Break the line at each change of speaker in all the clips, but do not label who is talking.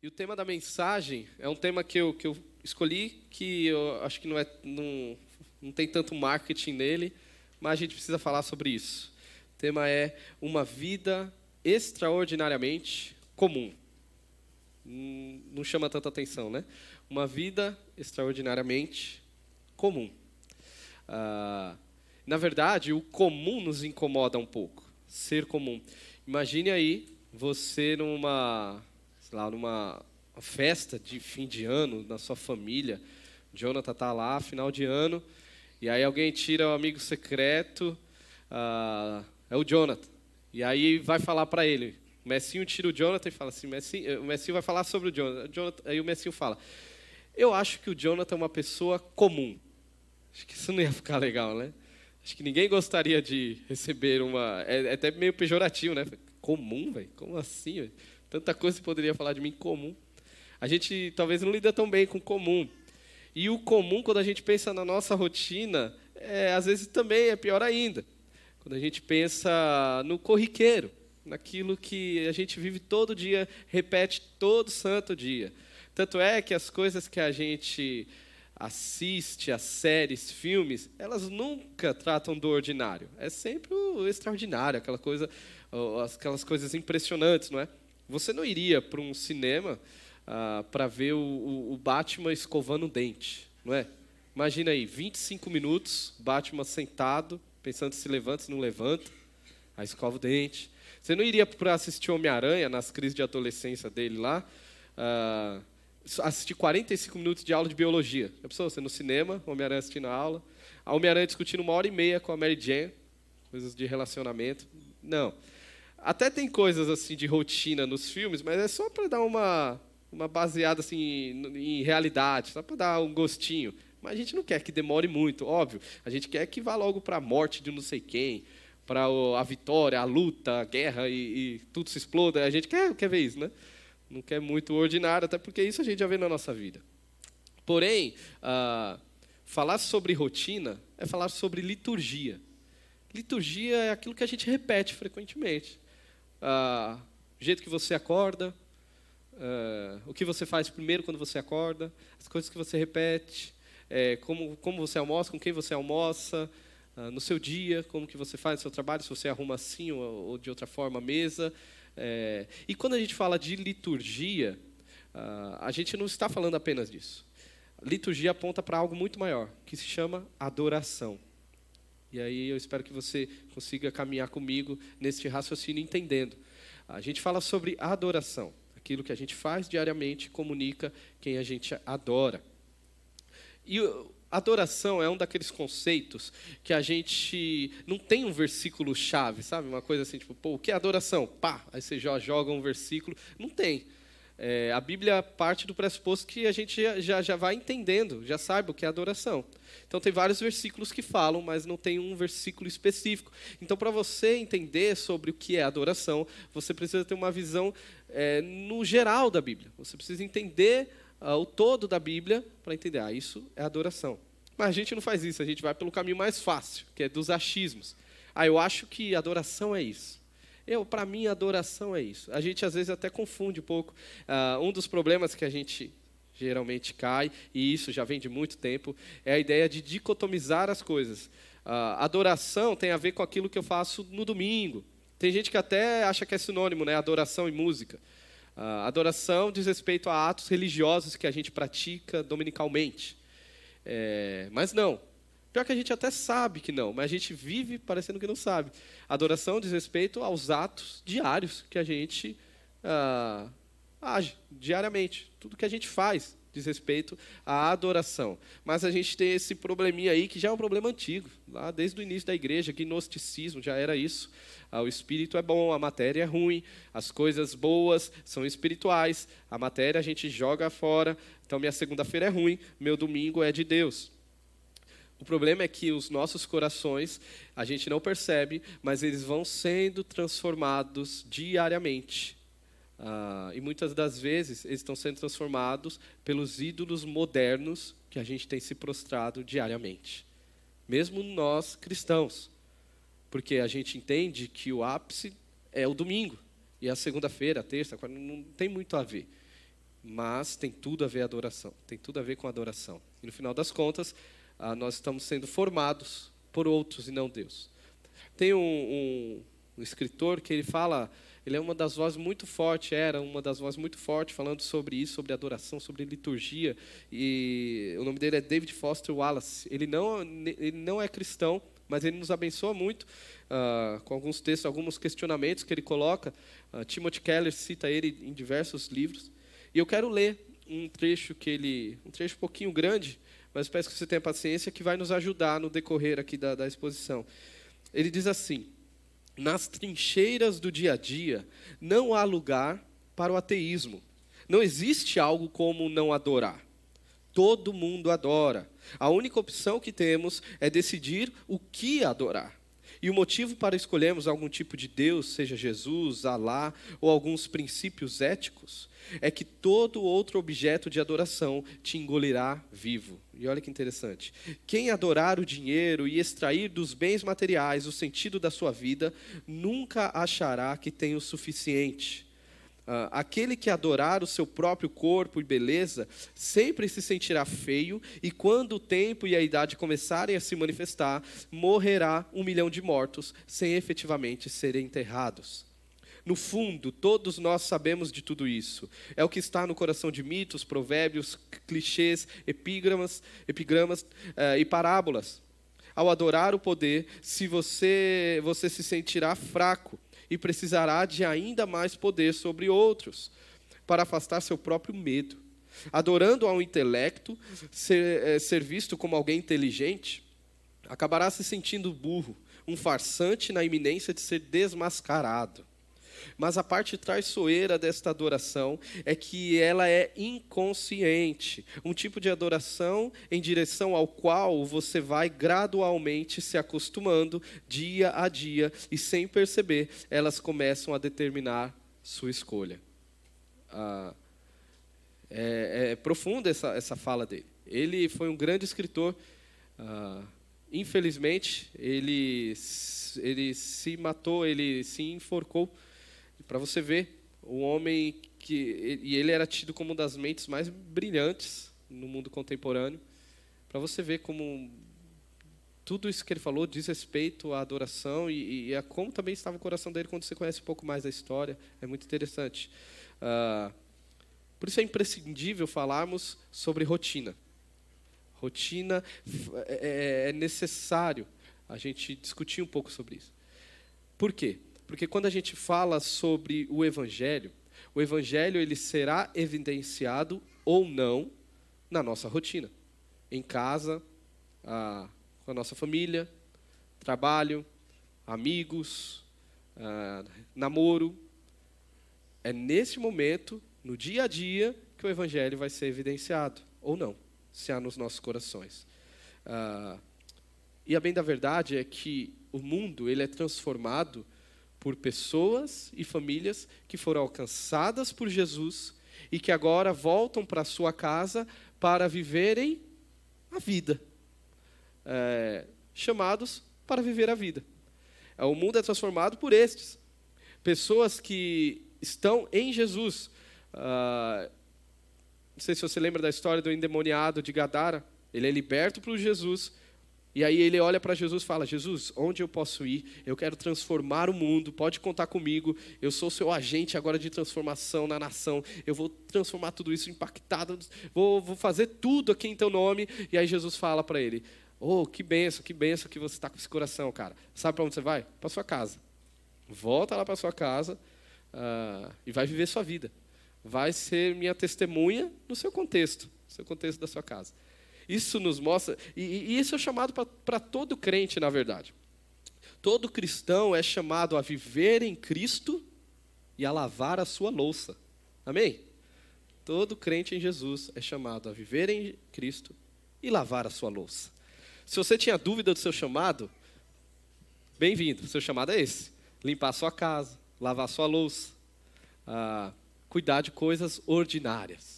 E o tema da mensagem é um tema que eu, que eu escolhi, que eu acho que não, é, não, não tem tanto marketing nele, mas a gente precisa falar sobre isso. O tema é uma vida extraordinariamente comum. Hum, não chama tanta atenção, né? Uma vida extraordinariamente comum. Ah, na verdade, o comum nos incomoda um pouco. Ser comum. Imagine aí você numa sei lá, numa festa de fim de ano na sua família. Jonathan tá lá, final de ano, e aí alguém tira o amigo secreto, uh, é o Jonathan. E aí vai falar para ele. O Messinho tira o Jonathan e fala assim, Messinho, o Messinho vai falar sobre o Jonathan. Jonathan. Aí o Messinho fala, eu acho que o Jonathan é uma pessoa comum. Acho que isso não ia ficar legal, né? Acho que ninguém gostaria de receber uma... É, é até meio pejorativo, né? Comum, velho? Como assim, véio? Tanta coisa que poderia falar de mim comum. A gente talvez não lida tão bem com comum. E o comum, quando a gente pensa na nossa rotina, é, às vezes também é pior ainda. Quando a gente pensa no corriqueiro, naquilo que a gente vive todo dia, repete todo santo dia. Tanto é que as coisas que a gente assiste, as séries, filmes, elas nunca tratam do ordinário. É sempre o extraordinário, aquela coisa, aquelas coisas impressionantes, não é? Você não iria para um cinema ah, para ver o, o, Batman escovando o dente, não é? Imagina aí, 25 minutos, Batman sentado, pensando se levanta, se não levanta, aí escova o dente. Você não iria para assistir Homem-Aranha nas crises de adolescência dele lá, ah, assistir 45 minutos de aula de biologia. Já pensou? Você no cinema, Homem-Aranha assistindo a aula, a Homem-Aranha discutindo uma hora e meia com a Mary Jane, coisas de relacionamento. Não. Até tem coisas assim de rotina nos filmes, mas é só para dar uma, uma baseada assim em realidade, só para dar um gostinho. Mas a gente não quer que demore muito, óbvio. A gente quer que vá logo para a morte de não sei quem, para a vitória, a luta, a guerra e, e, tudo se exploda. A gente quer, quer ver isso, né? Não quer muito ordinário, até porque isso a gente já vê na nossa vida. Porém, ah, falar sobre rotina é falar sobre liturgia. Liturgia é aquilo que a gente repete frequentemente ah, o jeito que você acorda, ah, o que você faz primeiro quando você acorda, as coisas que você repete, é, como, como você almoça, com quem você almoça, ah, no seu dia, como que você faz no seu trabalho, se você arruma assim ou, ou de outra forma a mesa. É, e quando a gente fala de liturgia, ah, a gente não está falando apenas disso. liturgia aponta para algo muito maior, que se chama adoração. E aí eu espero que você consiga caminhar comigo neste raciocínio entendendo. A gente fala sobre adoração, aquilo que a gente faz diariamente comunica quem a gente adora. E adoração é um daqueles conceitos que a gente não tem um versículo chave, sabe? Uma coisa assim, tipo, pô, o que é adoração? Pá, aí você joga um versículo. Não tem. É, a Bíblia parte do pressuposto que a gente já, já vai entendendo, já sabe o que é adoração. Então, tem vários versículos que falam, mas não tem um versículo específico. Então, para você entender sobre o que é adoração, você precisa ter uma visão é, no geral da Bíblia. Você precisa entender uh, o todo da Bíblia para entender, ah, isso é adoração. Mas a gente não faz isso, a gente vai pelo caminho mais fácil, que é dos achismos. Ah, eu acho que adoração é isso. Eu, para mim, adoração é isso. A gente às vezes até confunde um pouco. Uh, um dos problemas que a gente geralmente cai, e isso já vem de muito tempo, é a ideia de dicotomizar as coisas. Uh, adoração tem a ver com aquilo que eu faço no domingo. Tem gente que até acha que é sinônimo, né? Adoração e música. Uh, adoração diz respeito a atos religiosos que a gente pratica dominicalmente. É, mas não. Pior que a gente até sabe que não, mas a gente vive parecendo que não sabe. Adoração diz respeito aos atos diários que a gente ah, age diariamente. Tudo que a gente faz diz respeito à adoração. Mas a gente tem esse probleminha aí que já é um problema antigo, lá desde o início da igreja, gnosticismo já era isso. Ah, o espírito é bom, a matéria é ruim, as coisas boas são espirituais, a matéria a gente joga fora. Então minha segunda-feira é ruim, meu domingo é de Deus. O problema é que os nossos corações, a gente não percebe, mas eles vão sendo transformados diariamente. Ah, e muitas das vezes eles estão sendo transformados pelos ídolos modernos que a gente tem se prostrado diariamente. Mesmo nós cristãos. Porque a gente entende que o ápice é o domingo. E a segunda-feira, a terça, não tem muito a ver. mas tem tudo a ver adoração, tem tudo a ver com adoração. E no final das contas, ah, nós estamos sendo formados por outros e não Deus. Tem um, um, um escritor que ele fala, ele é uma das vozes muito forte, era uma das vozes muito forte falando sobre isso, sobre adoração, sobre liturgia. E o nome dele é David Foster Wallace. Ele não, ele não é cristão, mas ele nos abençoa muito uh, com alguns textos, alguns questionamentos que ele coloca. Uh, Timothy Keller cita ele em diversos livros. E eu quero ler um trecho que ele, um trecho um pouquinho grande, mas peço que você tenha paciência, que vai nos ajudar no decorrer aqui da, da exposição. Ele diz assim: nas trincheiras do dia a dia não há lugar para o ateísmo. Não existe algo como não adorar. Todo mundo adora. A única opção que temos é decidir o que adorar. E o motivo para escolhermos algum tipo de Deus, seja Jesus, Alá ou alguns princípios éticos, é que todo outro objeto de adoração te engolirá vivo. E olha que interessante. Quem adorar o dinheiro e extrair dos bens materiais o sentido da sua vida, nunca achará que tem o suficiente. Uh, aquele que adorar o seu próprio corpo e beleza sempre se sentirá feio, e quando o tempo e a idade começarem a se manifestar, morrerá um milhão de mortos sem efetivamente serem enterrados. No fundo, todos nós sabemos de tudo isso. É o que está no coração de mitos, provérbios, clichês, epigramas, epigramas uh, e parábolas. Ao adorar o poder, se você, você se sentirá fraco e precisará de ainda mais poder sobre outros, para afastar seu próprio medo. Adorando ao intelecto, ser, é, ser visto como alguém inteligente, acabará se sentindo burro, um farsante na iminência de ser desmascarado. Mas a parte traiçoeira desta adoração é que ela é inconsciente, um tipo de adoração em direção ao qual você vai gradualmente se acostumando dia a dia e sem perceber, elas começam a determinar sua escolha. Ah, é, é, profunda essa, essa fala dele. Ele foi um grande escritor. Ah, infelizmente, ele, ele se matou, ele se enforcou para você ver, o homem que e ele era tido como uma das mentes mais brilhantes no mundo contemporâneo, para você ver como tudo isso que ele falou diz respeito à adoração e, e, a como também estava o coração dele quando você conhece um pouco mais da história, é muito interessante. Uh, por isso é imprescindível falarmos sobre rotina. Rotina é, é, é necessário a gente discutir um pouco sobre isso. Por quê? Porque quando a gente fala sobre o evangelho, o evangelho ele será evidenciado ou não na nossa rotina, em casa, a, com a nossa família, trabalho, amigos, a, namoro. É nesse momento, no dia a dia, que o evangelho vai ser evidenciado ou não, se há nos nossos corações. Ah, e a bem da verdade é que o mundo ele é transformado por pessoas e famílias que foram alcançadas por Jesus e que agora voltam para sua casa para viverem a vida, é, chamados para viver a vida. É, o mundo é transformado por estes, pessoas que estão em Jesus. Ah, não sei se você lembra da história do endemoniado de Gadara. Ele é liberto por Jesus e aí ele olha para Jesus e fala: Jesus, onde eu posso ir? Eu quero transformar o mundo, pode contar comigo. Eu sou seu agente agora de transformação na nação. Eu vou transformar tudo isso impactado, vou, vou fazer tudo aqui em teu nome. E aí Jesus fala para ele: Oh, que benção, que benção que você está com esse coração, cara. Sabe para onde você vai? Para sua casa. Volta lá para sua casa uh, e vai viver sua vida. Vai ser minha testemunha no seu contexto, no seu contexto da sua casa. Isso nos mostra, e, e isso é chamado para todo crente, na verdade. Todo cristão é chamado a viver em Cristo e a lavar a sua louça. Amém? Todo crente em Jesus é chamado a viver em Cristo e lavar a sua louça. Se você tinha dúvida do seu chamado, bem-vindo. Seu chamado é esse: limpar a sua casa, lavar a sua louça, ah, cuidar de coisas ordinárias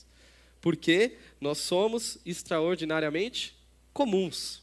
porque nós somos extraordinariamente comuns.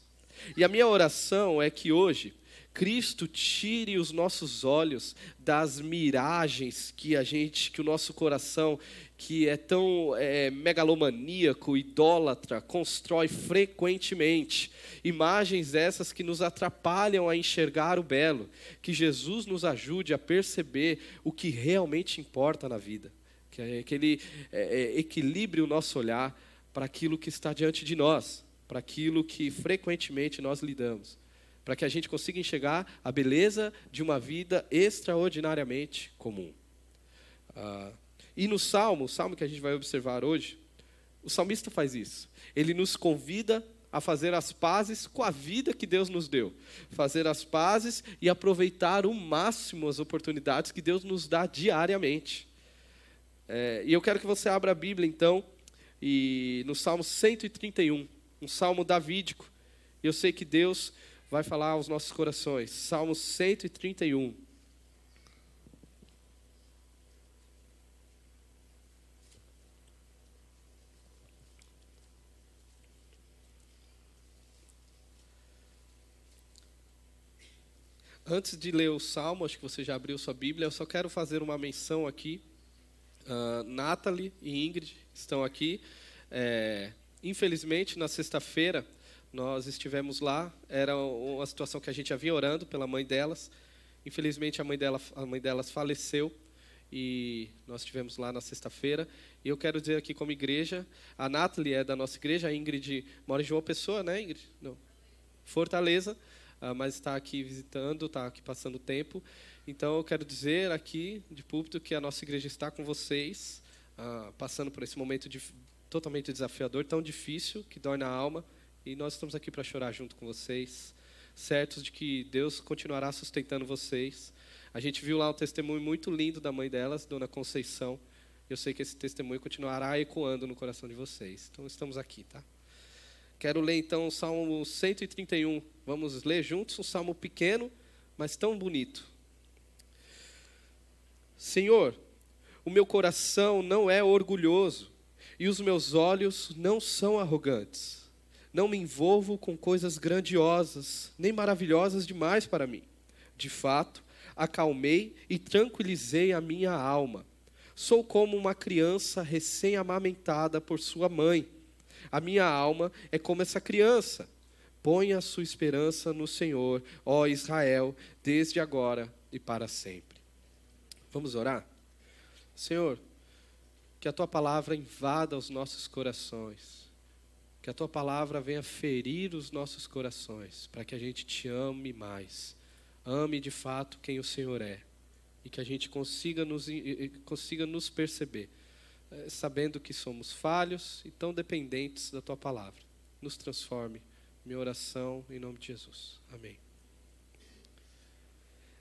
E a minha oração é que hoje, Cristo tire os nossos olhos das miragens que a gente, que o nosso coração, que é tão é, megalomaníaco, idólatra, constrói frequentemente. Imagens essas que nos atrapalham a enxergar o belo. Que Jesus nos ajude a perceber o que realmente importa na vida. Que, é, que Ele é, é equilibre o nosso olhar para aquilo que está diante de nós, para aquilo que frequentemente nós lidamos para que a gente consiga enxergar a beleza de uma vida extraordinariamente comum. Ah, e no Salmo, o Salmo que a gente vai observar hoje, o salmista faz isso. Ele nos convida a fazer as pazes com a vida que Deus nos deu, fazer as pazes e aproveitar o máximo as oportunidades que Deus nos dá diariamente. É, e eu quero que você abra a Bíblia então, e no Salmo 131, um salmo davídico. Eu sei que Deus vai falar aos nossos corações. Salmo 131. Antes de ler o Salmo, acho que você já abriu sua Bíblia, eu só quero fazer uma menção aqui. Uh, Nathalie e Ingrid estão aqui. É, infelizmente, na sexta-feira, nós estivemos lá, era uma situação que a gente havia orando pela mãe delas. Infelizmente a mãe, dela, a mãe delas faleceu e nós estivemos lá na sexta-feira. E eu quero dizer aqui como igreja, a Nathalie é da nossa igreja, a Ingrid mora em João Pessoa, né Ingrid? Não. Fortaleza, ah, mas está aqui visitando, está aqui passando tempo. Então eu quero dizer aqui de púlpito que a nossa igreja está com vocês, ah, passando por esse momento de, totalmente desafiador, tão difícil, que dói na alma e nós estamos aqui para chorar junto com vocês, certos de que Deus continuará sustentando vocês. A gente viu lá um testemunho muito lindo da mãe delas, Dona Conceição. Eu sei que esse testemunho continuará ecoando no coração de vocês. Então estamos aqui, tá? Quero ler então o Salmo 131. Vamos ler juntos um salmo pequeno, mas tão bonito. Senhor, o meu coração não é orgulhoso e os meus olhos não são arrogantes não me envolvo com coisas grandiosas, nem maravilhosas demais para mim. De fato, acalmei e tranquilizei a minha alma. Sou como uma criança recém-amamentada por sua mãe. A minha alma é como essa criança. Ponha a sua esperança no Senhor, ó Israel, desde agora e para sempre. Vamos orar? Senhor, que a tua palavra invada os nossos corações que a tua palavra venha ferir os nossos corações, para que a gente te ame mais. Ame de fato quem o Senhor é. E que a gente consiga nos, consiga nos perceber, eh, sabendo que somos falhos e tão dependentes da tua palavra. Nos transforme. Minha oração em nome de Jesus. Amém.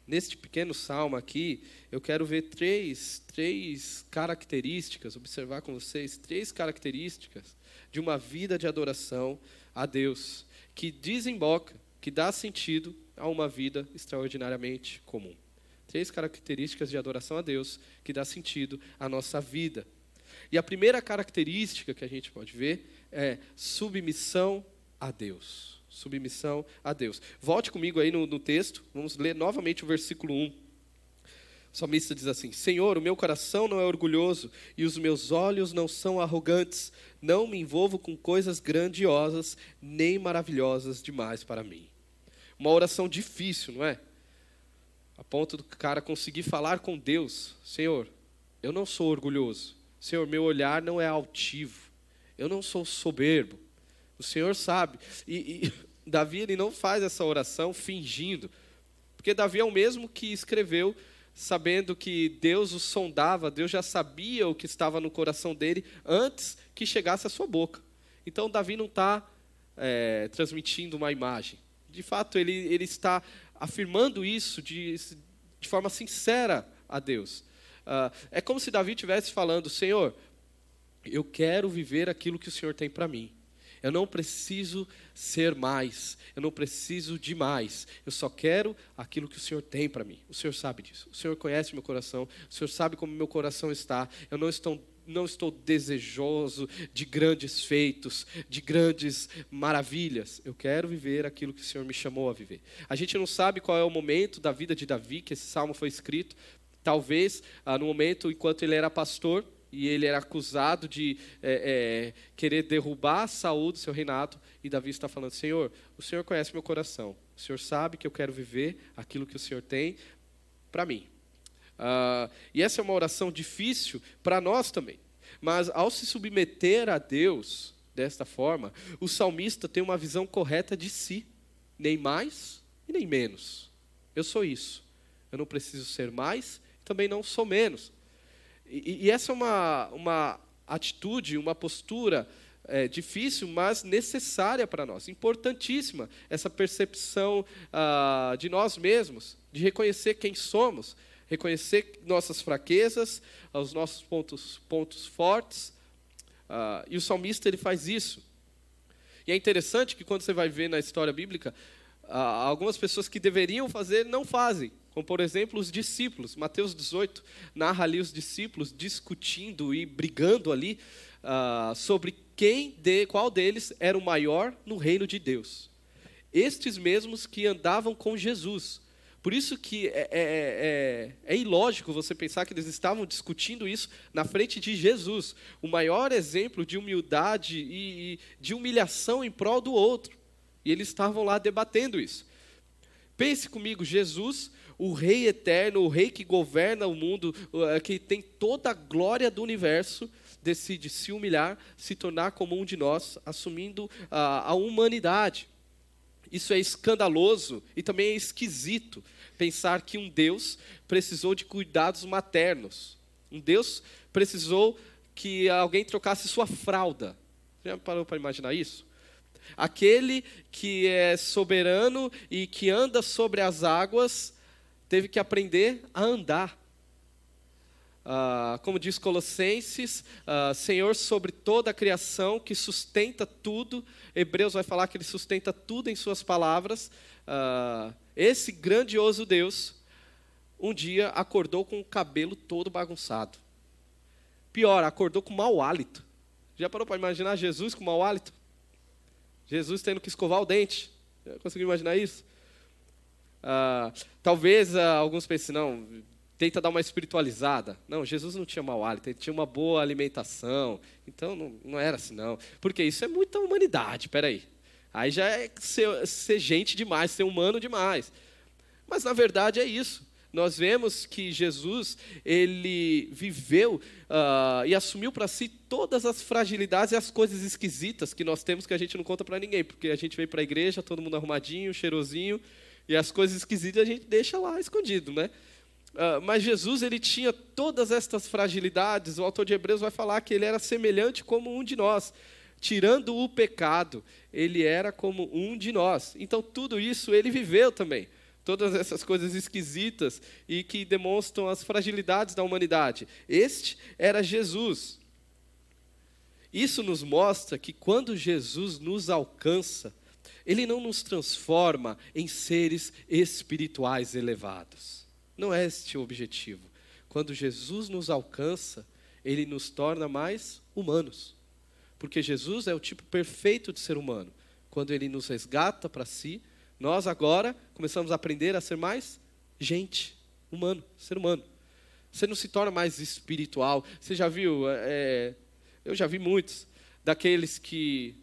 Neste pequeno salmo aqui, eu quero ver três, três características, observar com vocês três características de uma vida de adoração a Deus, que desemboca, que dá sentido a uma vida extraordinariamente comum. Três características de adoração a Deus que dá sentido à nossa vida. E a primeira característica que a gente pode ver é submissão a Deus. Submissão a Deus. Volte comigo aí no, no texto, vamos ler novamente o versículo 1. O salmista diz assim: Senhor, o meu coração não é orgulhoso e os meus olhos não são arrogantes. Não me envolvo com coisas grandiosas nem maravilhosas demais para mim. Uma oração difícil, não é? A ponto do cara conseguir falar com Deus: Senhor, eu não sou orgulhoso. Senhor, meu olhar não é altivo. Eu não sou soberbo. O Senhor sabe. E, e Davi ele não faz essa oração fingindo, porque Davi é o mesmo que escreveu sabendo que Deus o sondava, Deus já sabia o que estava no coração dele antes que chegasse à sua boca. Então, Davi não está é, transmitindo uma imagem. De fato, ele, ele está afirmando isso de, de forma sincera a Deus. Uh, é como se Davi estivesse falando: Senhor, eu quero viver aquilo que o Senhor tem para mim. Eu não preciso ser mais, eu não preciso de mais. Eu só quero aquilo que o Senhor tem para mim. O Senhor sabe disso. O Senhor conhece meu coração, o Senhor sabe como meu coração está. Eu não estou não estou desejoso de grandes feitos, de grandes maravilhas. Eu quero viver aquilo que o Senhor me chamou a viver. A gente não sabe qual é o momento da vida de Davi que esse salmo foi escrito. Talvez ah, no momento enquanto ele era pastor e ele era acusado de é, é, querer derrubar Saúl do seu reinado. E Davi está falando: Senhor, o Senhor conhece meu coração. O Senhor sabe que eu quero viver aquilo que o Senhor tem para mim. Uh, e essa é uma oração difícil para nós também. Mas ao se submeter a Deus desta forma, o salmista tem uma visão correta de si, nem mais e nem menos. Eu sou isso. Eu não preciso ser mais, também não sou menos. E, e essa é uma, uma atitude, uma postura é, difícil, mas necessária para nós, importantíssima, essa percepção ah, de nós mesmos, de reconhecer quem somos reconhecer nossas fraquezas, os nossos pontos, pontos fortes. Uh, e o salmista ele faz isso. E é interessante que quando você vai ver na história bíblica, uh, algumas pessoas que deveriam fazer não fazem. Como, por exemplo, os discípulos. Mateus 18 narra ali os discípulos discutindo e brigando ali uh, sobre quem, de, qual deles era o maior no reino de Deus. Estes mesmos que andavam com Jesus. Por isso que é, é, é, é, ilógico você pensar que eles estavam discutindo isso na frente de Jesus, o maior exemplo de humildade e, e de humilhação em prol do outro. E eles estavam lá debatendo isso. Pense comigo, Jesus, o Rei eterno, o Rei que governa o mundo, é, que tem toda a glória do universo, decide se humilhar, se tornar como um de nós, assumindo a, a humanidade. Isso é escandaloso e também é esquisito pensar que um Deus precisou de cuidados maternos. Um Deus precisou que alguém trocasse sua fralda. Já parou para imaginar isso? Aquele que é soberano e que anda sobre as águas teve que aprender a andar. Ah, como diz Colossenses, ah, Senhor sobre toda a criação que sustenta tudo. Hebreus vai falar que Ele sustenta tudo em Suas palavras. Ah, esse grandioso Deus, um dia acordou com o cabelo todo bagunçado. Pior, acordou com mau hálito. Já parou para imaginar Jesus com mau hálito? Jesus tendo que escovar o dente. Já conseguiu imaginar isso? Talvez alguns pensem, não, tenta dar uma espiritualizada. Não, Jesus não tinha mau hálito, ele tinha uma boa alimentação. Então não, não era assim, não. Porque isso é muita humanidade, peraí. Aí já é ser, ser gente demais, ser humano demais. Mas na verdade é isso. Nós vemos que Jesus ele viveu uh, e assumiu para si todas as fragilidades e as coisas esquisitas que nós temos que a gente não conta para ninguém, porque a gente veio para a igreja, todo mundo arrumadinho, cheirosinho, e as coisas esquisitas a gente deixa lá escondido, né? Uh, mas Jesus ele tinha todas estas fragilidades. O autor de Hebreus vai falar que ele era semelhante como um de nós. Tirando o pecado, ele era como um de nós. Então, tudo isso ele viveu também. Todas essas coisas esquisitas e que demonstram as fragilidades da humanidade. Este era Jesus. Isso nos mostra que quando Jesus nos alcança, ele não nos transforma em seres espirituais elevados. Não é este o objetivo. Quando Jesus nos alcança, ele nos torna mais humanos. Porque Jesus é o tipo perfeito de ser humano. Quando ele nos resgata para si, nós agora começamos a aprender a ser mais gente, humano, ser humano. Você não se torna mais espiritual. Você já viu? É, é eu já vi muitos daqueles que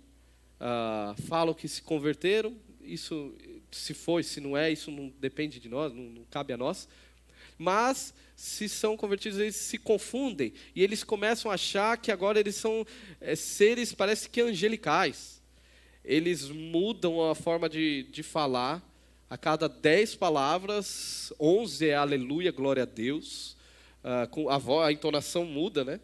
ah, falam que se converteram. Isso, se foi, se não é, isso não depende de nós, não, não cabe a nós mas se são convertidos, eles se confundem e eles começam a achar que agora eles são é, seres, parece que angelicais. Eles mudam a forma de, de falar. A cada dez palavras, onze é aleluia, glória a Deus. Ah, com a, voz, a entonação muda, né?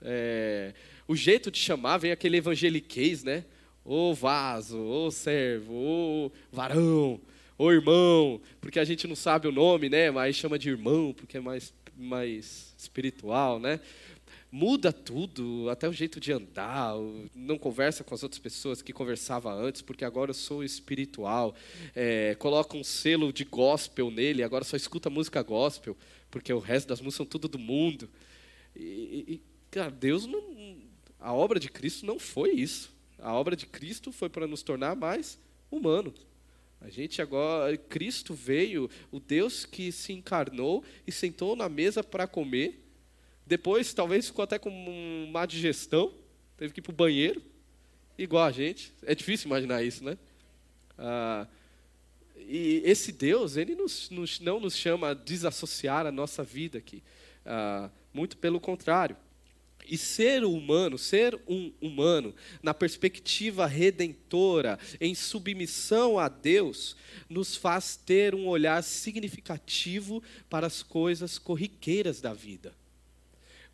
É, o jeito de chamar vem aquele evangeliquez, né? Ô vaso, ô servo, ô varão ô irmão, porque a gente não sabe o nome, né? Mas chama de irmão, porque é mais, mais espiritual, né? Muda tudo, até o jeito de andar, não conversa com as outras pessoas que conversava antes, porque agora eu sou espiritual. É, coloca um selo de gospel nele, agora só escuta música gospel, porque o resto das músicas são tudo do mundo. E, e, Cara, Deus não. A obra de Cristo não foi isso. A obra de Cristo foi para nos tornar mais humanos. A gente agora, Cristo veio, o Deus que se encarnou e sentou na mesa para comer. Depois, talvez ficou até com uma digestão, teve que ir para o banheiro, igual a gente. É difícil imaginar isso, né? Ah, e esse Deus, ele nos, nos, não nos chama a desassociar a nossa vida aqui. Ah, muito pelo contrário. E ser humano, ser um humano, na perspectiva redentora, em submissão a Deus, nos faz ter um olhar significativo para as coisas corriqueiras da vida.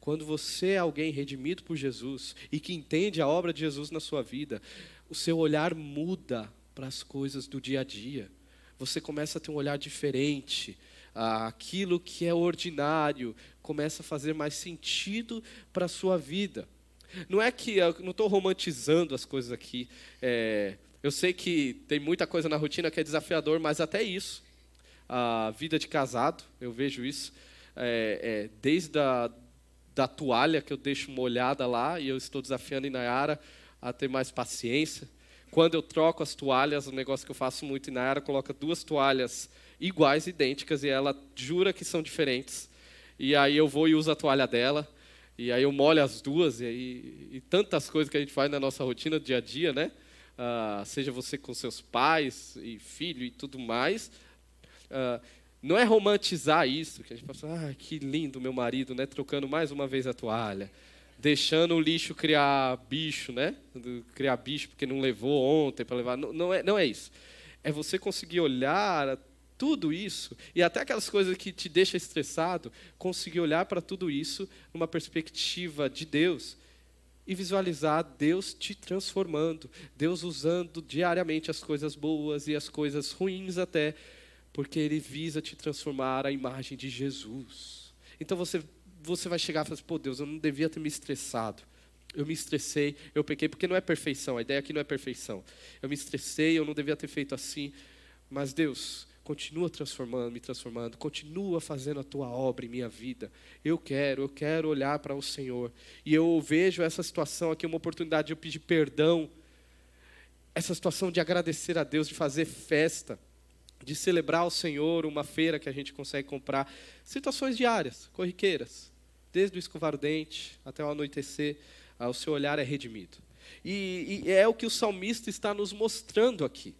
Quando você é alguém redimido por Jesus e que entende a obra de Jesus na sua vida, o seu olhar muda para as coisas do dia a dia. Você começa a ter um olhar diferente aquilo que é ordinário começa a fazer mais sentido para a sua vida. Não é que eu não estou romantizando as coisas aqui. É, eu sei que tem muita coisa na rotina que é desafiador, mas até isso, a vida de casado, eu vejo isso, é, é, desde a da toalha que eu deixo molhada lá e eu estou desafiando a Inayara a ter mais paciência. Quando eu troco as toalhas, um negócio que eu faço muito, Inayara coloca duas toalhas iguais, idênticas, e ela jura que são diferentes. E aí eu vou e uso a toalha dela, e aí eu molho as duas, e, aí, e tantas coisas que a gente faz na nossa rotina, dia a dia, né? Uh, seja você com seus pais e filho e tudo mais. Uh, não é romantizar isso, que a gente fala, ah, que lindo meu marido, né? Trocando mais uma vez a toalha, deixando o lixo criar bicho, né? Criar bicho porque não levou ontem para levar. Não, não, é, não é isso. É você conseguir olhar tudo isso, e até aquelas coisas que te deixam estressado, conseguir olhar para tudo isso numa perspectiva de Deus e visualizar Deus te transformando, Deus usando diariamente as coisas boas e as coisas ruins até, porque Ele visa te transformar à imagem de Jesus. Então você, você vai chegar e falar assim, pô Deus, eu não devia ter me estressado. Eu me estressei, eu pequei, porque não é perfeição, a ideia aqui não é perfeição. Eu me estressei, eu não devia ter feito assim. Mas Deus, continua transformando, me transformando, continua fazendo a tua obra em minha vida. Eu quero, eu quero olhar para o Senhor. E eu vejo essa situação aqui uma oportunidade de eu pedir perdão. Essa situação de agradecer a Deus, de fazer festa, de celebrar o Senhor, uma feira que a gente consegue comprar. Situações diárias, corriqueiras. Desde o escovar o dente até o anoitecer, ah, o seu olhar é redimido. E, e, é o que o salmista está nos mostrando aqui.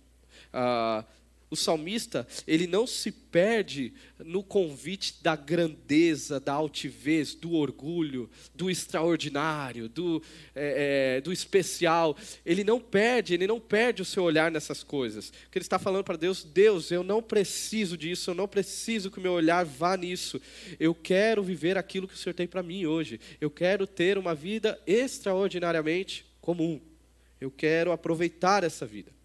Ah, o salmista, ele não se perde no convite da grandeza, da altivez, do orgulho, do extraordinário, do, é, é, do especial. Ele não perde, ele não perde o seu olhar nessas coisas. Porque ele está falando para Deus: Deus, eu não preciso disso, eu não preciso que o meu olhar vá nisso. Eu quero viver aquilo que o Senhor tem para mim hoje. Eu quero ter uma vida extraordinariamente comum. Eu quero aproveitar essa vida.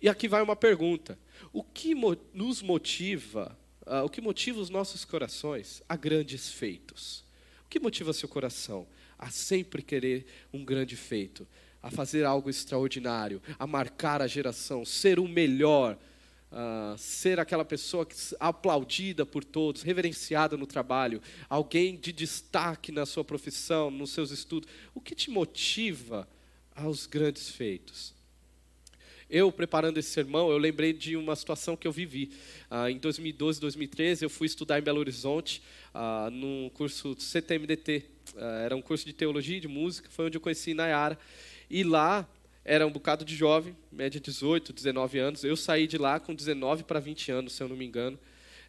E aqui vai uma pergunta: o que nos motiva, uh, o que motiva os nossos corações a grandes feitos? O que motiva seu coração a sempre querer um grande feito, a fazer algo extraordinário, a marcar a geração, ser o melhor, uh, ser aquela pessoa aplaudida por todos, reverenciada no trabalho, alguém de destaque na sua profissão, nos seus estudos? O que te motiva aos grandes feitos? Eu, preparando esse sermão, eu lembrei de uma situação que eu vivi. Ah, em 2012, 2013, eu fui estudar em Belo Horizonte, ah, num curso CTMDT. Ah, era um curso de teologia e de música, foi onde eu conheci Nayara. E lá era um bocado de jovem, média 18, 19 anos. Eu saí de lá com 19 para 20 anos, se eu não me engano,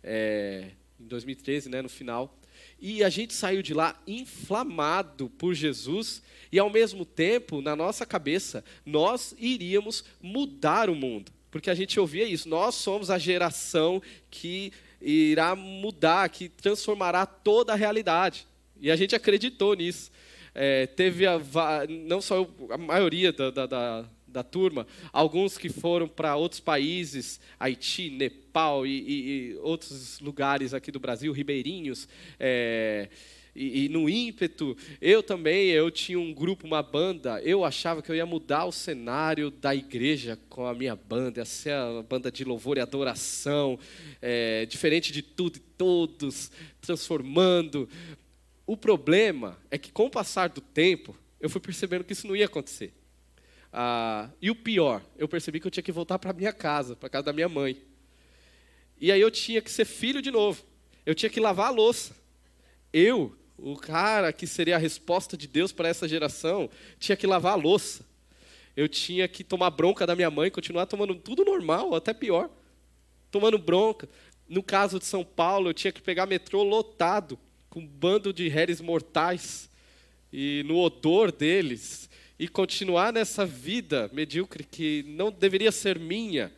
é, em 2013, né, no final. E a gente saiu de lá inflamado por Jesus e, ao mesmo tempo, na nossa cabeça, nós iríamos mudar o mundo. Porque a gente ouvia isso, nós somos a geração que irá mudar, que transformará toda a realidade. E a gente acreditou nisso. É, teve a, não só eu, a maioria da, da, da da turma, alguns que foram para outros países, Haiti, Nepal e, e, e, outros lugares aqui do Brasil, ribeirinhos, é, e, e, no ímpeto, eu também, eu tinha um grupo, uma banda, eu achava que eu ia mudar o cenário da igreja com a minha banda, ia ser a banda de louvor e adoração, é, diferente de tudo e todos, transformando, o problema é que, com o passar do tempo, eu fui percebendo que isso não ia acontecer. Ah, e o pior, eu percebi que eu tinha que voltar para minha casa, para casa da minha mãe. E aí eu tinha que ser filho de novo. Eu tinha que lavar a louça. Eu, o cara que seria a resposta de Deus para essa geração, tinha que lavar a louça. Eu tinha que tomar bronca da minha mãe, continuar tomando tudo normal, até pior. Tomando bronca. No caso de São Paulo, eu tinha que pegar metrô lotado, com um bando de réis mortais, e no odor deles, e continuar nessa vida medíocre que não deveria ser minha.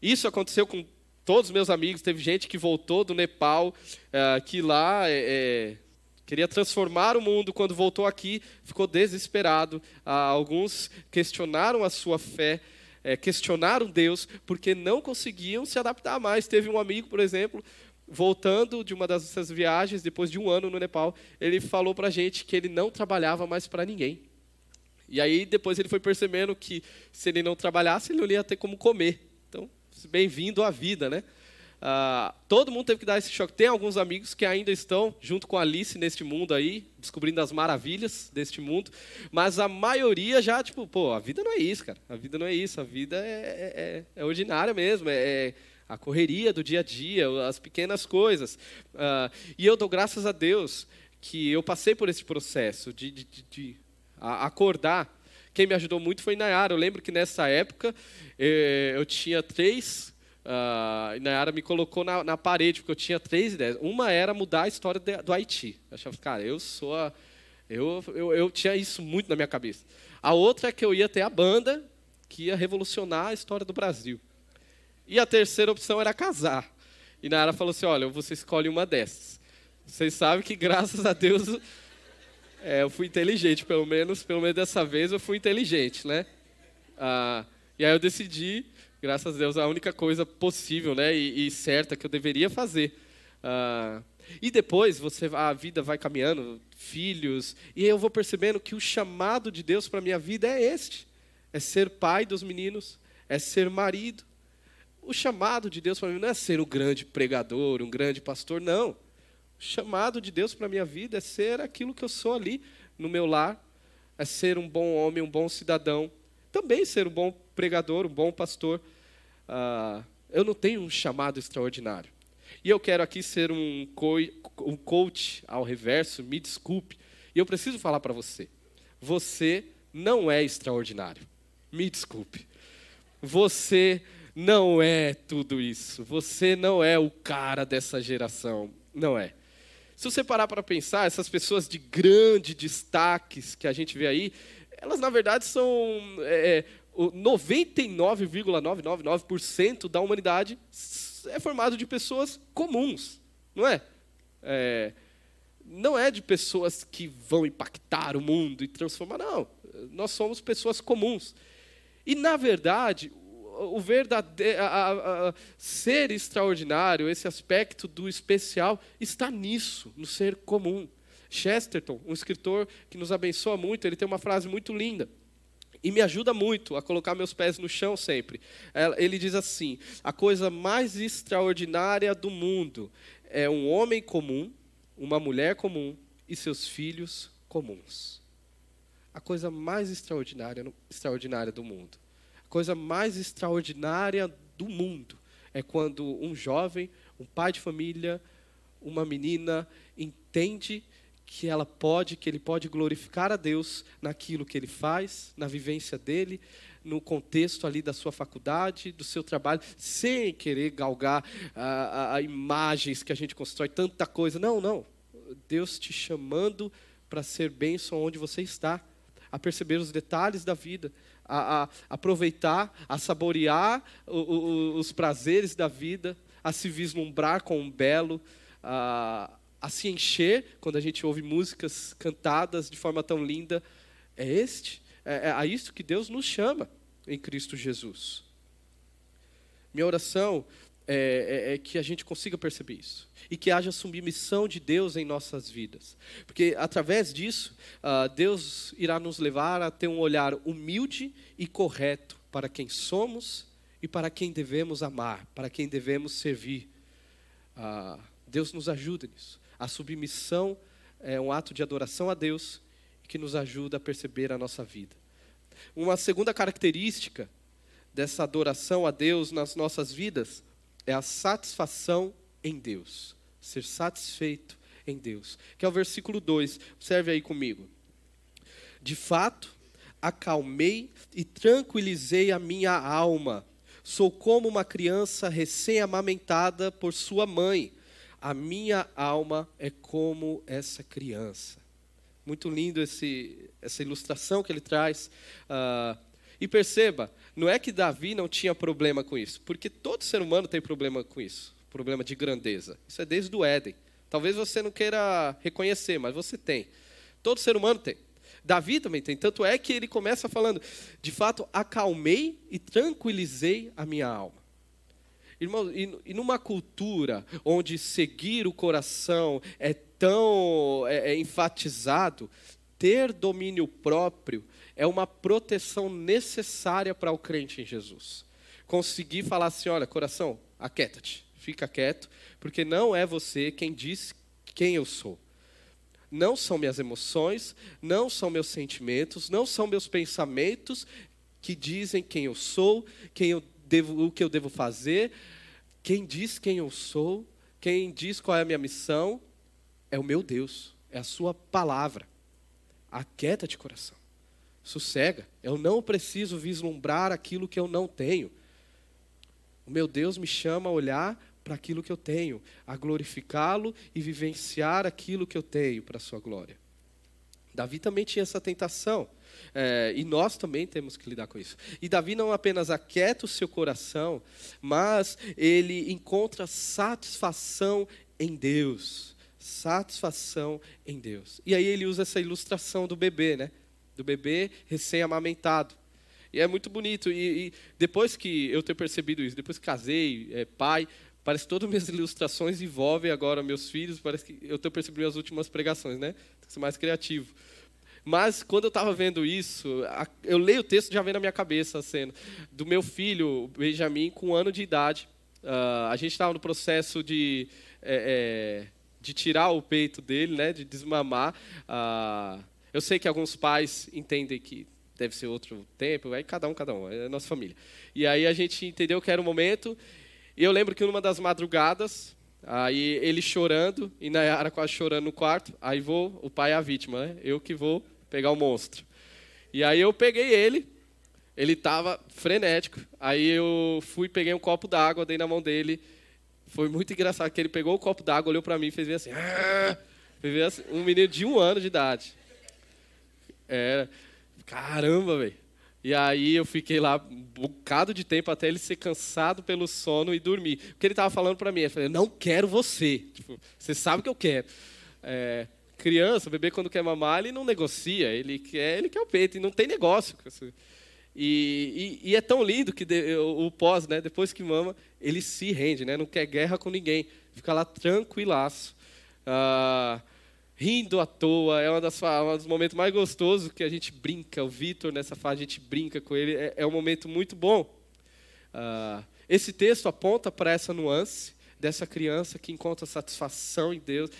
Isso aconteceu com todos os meus amigos, teve gente que voltou do Nepal, uh, que lá é, queria transformar o mundo, quando voltou aqui, ficou desesperado. Uh, alguns questionaram a sua fé, questionaram Deus, porque não conseguiam se adaptar mais. Teve um amigo, por exemplo, voltando de uma dessas viagens, depois de um ano no Nepal, ele falou para a gente que ele não trabalhava mais para ninguém. E aí depois ele foi percebendo que se ele não trabalhasse, ele não ia ter como comer bem-vindo à vida, né? Uh, todo mundo teve que dar esse choque. Tem alguns amigos que ainda estão junto com a Alice neste mundo aí, descobrindo as maravilhas deste mundo, mas a maioria já, tipo, pô, a vida não é isso, cara. A vida não é isso. A vida é, é, é, é ordinária mesmo. É, é, a correria do dia a dia, as pequenas coisas. Uh, e eu dou graças a Deus que eu passei por esse processo de, de, de, de acordar quem me ajudou muito foi Nayara. Eu lembro que nessa época eh, eu tinha três. Uh, Nayara me colocou na, na, parede, porque eu tinha três ideias. Uma era mudar a história de, do Haiti. Eu achava, cara, eu sou a, eu, eu, eu tinha isso muito na minha cabeça. A outra é que eu ia ter a banda que ia revolucionar a história do Brasil. E a terceira opção era casar. E Nayara falou assim: olha, você escolhe uma dessas. Vocês sabem que, graças a Deus, é, eu fui inteligente, pelo menos, pelo menos dessa vez eu fui inteligente, né? Ah, e aí eu decidi, graças a Deus, a única coisa possível, né, e, e certa que eu deveria fazer. Ah, e depois você, a vida vai caminhando, filhos, e eu vou percebendo que o chamado de Deus para minha vida é este: é ser pai dos meninos, é ser marido. O chamado de Deus para mim não é ser um grande pregador, um grande pastor, não chamado de Deus para a minha vida é ser aquilo que eu sou ali no meu lar, é ser um bom homem, um bom cidadão, também ser um bom pregador, um bom pastor. Uh, eu não tenho um chamado extraordinário. E eu quero aqui ser um, co um coach ao reverso, me desculpe. E eu preciso falar para você: você não é extraordinário. Me desculpe. Você não é tudo isso. Você não é o cara dessa geração. Não é. Se você parar para pensar, essas pessoas de grande destaques que a gente vê aí, elas na verdade são é, 99,999% é, da humanidade é formado de pessoas comuns, não é? é? Não é de pessoas que vão impactar o mundo e transformar, não. Nós somos pessoas comuns. E, na verdade, o verdadeiro, a, a, ser extraordinário, esse aspecto do especial, está nisso, no ser comum. Chesterton, um escritor que nos abençoa muito, ele tem uma frase muito linda e me ajuda muito a colocar meus pés no chão sempre. Ele diz assim: a coisa mais extraordinária do mundo é um homem comum, uma mulher comum e seus filhos comuns. A coisa mais extraordinária, extraordinária do mundo coisa mais extraordinária do mundo é quando um jovem, um pai de família, uma menina entende que ela pode, que ele pode glorificar a Deus naquilo que ele faz, na vivência dele, no contexto ali da sua faculdade, do seu trabalho, sem querer galgar a, a, a imagens que a gente constrói, tanta coisa. Não, não. Deus te chamando para ser bênção onde você está, a perceber os detalhes da vida, a, a aproveitar, a saborear o, o, os prazeres da vida, a se vislumbrar com um belo, a, a se encher quando a gente ouve músicas cantadas de forma tão linda. É este, é, é a isso que Deus nos chama em Cristo Jesus. Minha oração é, é, é, que a gente consiga perceber isso. E que haja submissão de Deus em nossas vidas. Porque através disso, uh, Deus irá nos levar a ter um olhar humilde e correto para quem somos e para quem devemos amar, para quem devemos servir. Uh, Deus nos ajuda nisso. A submissão é um ato de adoração a Deus que nos ajuda a perceber a nossa vida. Uma segunda característica dessa adoração a Deus nas nossas vidas é a satisfação em Deus. Ser satisfeito em Deus. Que é o versículo 2. Observe aí comigo. De fato, acalmei e tranquilizei a minha alma. Sou como uma criança recém-amamentada por sua mãe. A minha alma é como essa criança. Muito lindo esse, essa ilustração que ele traz. Uh, e perceba, não é que Davi não tinha problema com isso, porque todo ser humano tem problema com isso problema de grandeza. Isso é desde o Éden. Talvez você não queira reconhecer, mas você tem. Todo ser humano tem. Davi também tem. Tanto é que ele começa falando: de fato, acalmei e tranquilizei a minha alma. Irmão, e, numa cultura onde seguir o coração é tão é, é enfatizado, ter domínio próprio é uma proteção necessária para o crente em Jesus. Conseguir falar assim: olha, coração, aquieta-te, fica quieto, porque não é você quem diz quem eu sou. Não são minhas emoções, não são meus sentimentos, não são meus pensamentos que dizem quem eu sou, quem eu devo, o que eu devo fazer. Quem diz quem eu sou, quem diz qual é a minha missão, é o meu Deus, é a sua palavra. Aquieta-te, coração. Sossega. Eu não preciso vislumbrar aquilo que eu não tenho. O meu Deus me chama a olhar para aquilo que eu tenho, a glorificá-lo e vivenciar aquilo que eu tenho para a sua glória. Davi também tinha essa tentação. É, e nós também temos que lidar com isso. E Davi não apenas aquieta o seu coração, mas ele encontra satisfação em Deus. Satisfação em Deus. E aí ele usa essa ilustração do bebê, né? Do bebê recém-amamentado. E é muito bonito. E, e, depois que eu ter percebido isso, depois que casei, é, pai, Parece que todas as minhas ilustrações envolvem agora meus filhos. Parece que eu estou percebendo as últimas pregações, né? Tem que ser mais criativo. Mas quando eu estava vendo isso, eu leio o texto já vem na minha cabeça a cena do meu filho Benjamin com um ano de idade. Uh, a gente estava no processo de é, é, de tirar o peito dele, né? De desmamar. Uh, eu sei que alguns pais entendem que deve ser outro tempo, aí cada um, cada um, é a nossa família. E aí a gente entendeu que era o momento e eu lembro que numa das madrugadas, aí ele chorando, e Nayara quase chorando no quarto, aí vou, o pai é a vítima, né? Eu que vou pegar o monstro. E aí eu peguei ele, ele estava frenético, aí eu fui, peguei um copo d'água, dei na mão dele, foi muito engraçado que ele pegou o copo d'água, olhou para mim e fez assim, ah! fez assim, um menino de um ano de idade. Era, caramba, velho. E aí eu fiquei lá um bocado de tempo até ele ser cansado pelo sono e dormir. Porque ele estava falando para mim, ele falou, não quero você. Tipo, você sabe que eu quero. É, criança, bebê quando quer mamar, ele não negocia, ele quer, ele quer o peito, e não tem negócio. E, e, e é tão lindo que de, o, o pós, né, depois que mama, ele se rende, né, não quer guerra com ninguém, fica lá tranquilaço. Ah, rindo à toa. É uma das, um dos momentos mais gostosos que a gente brinca. O Vitor, nessa fase, a gente brinca com ele. É, é um momento muito bom. Uh, esse texto aponta para essa nuance dessa criança que encontra satisfação em Deus,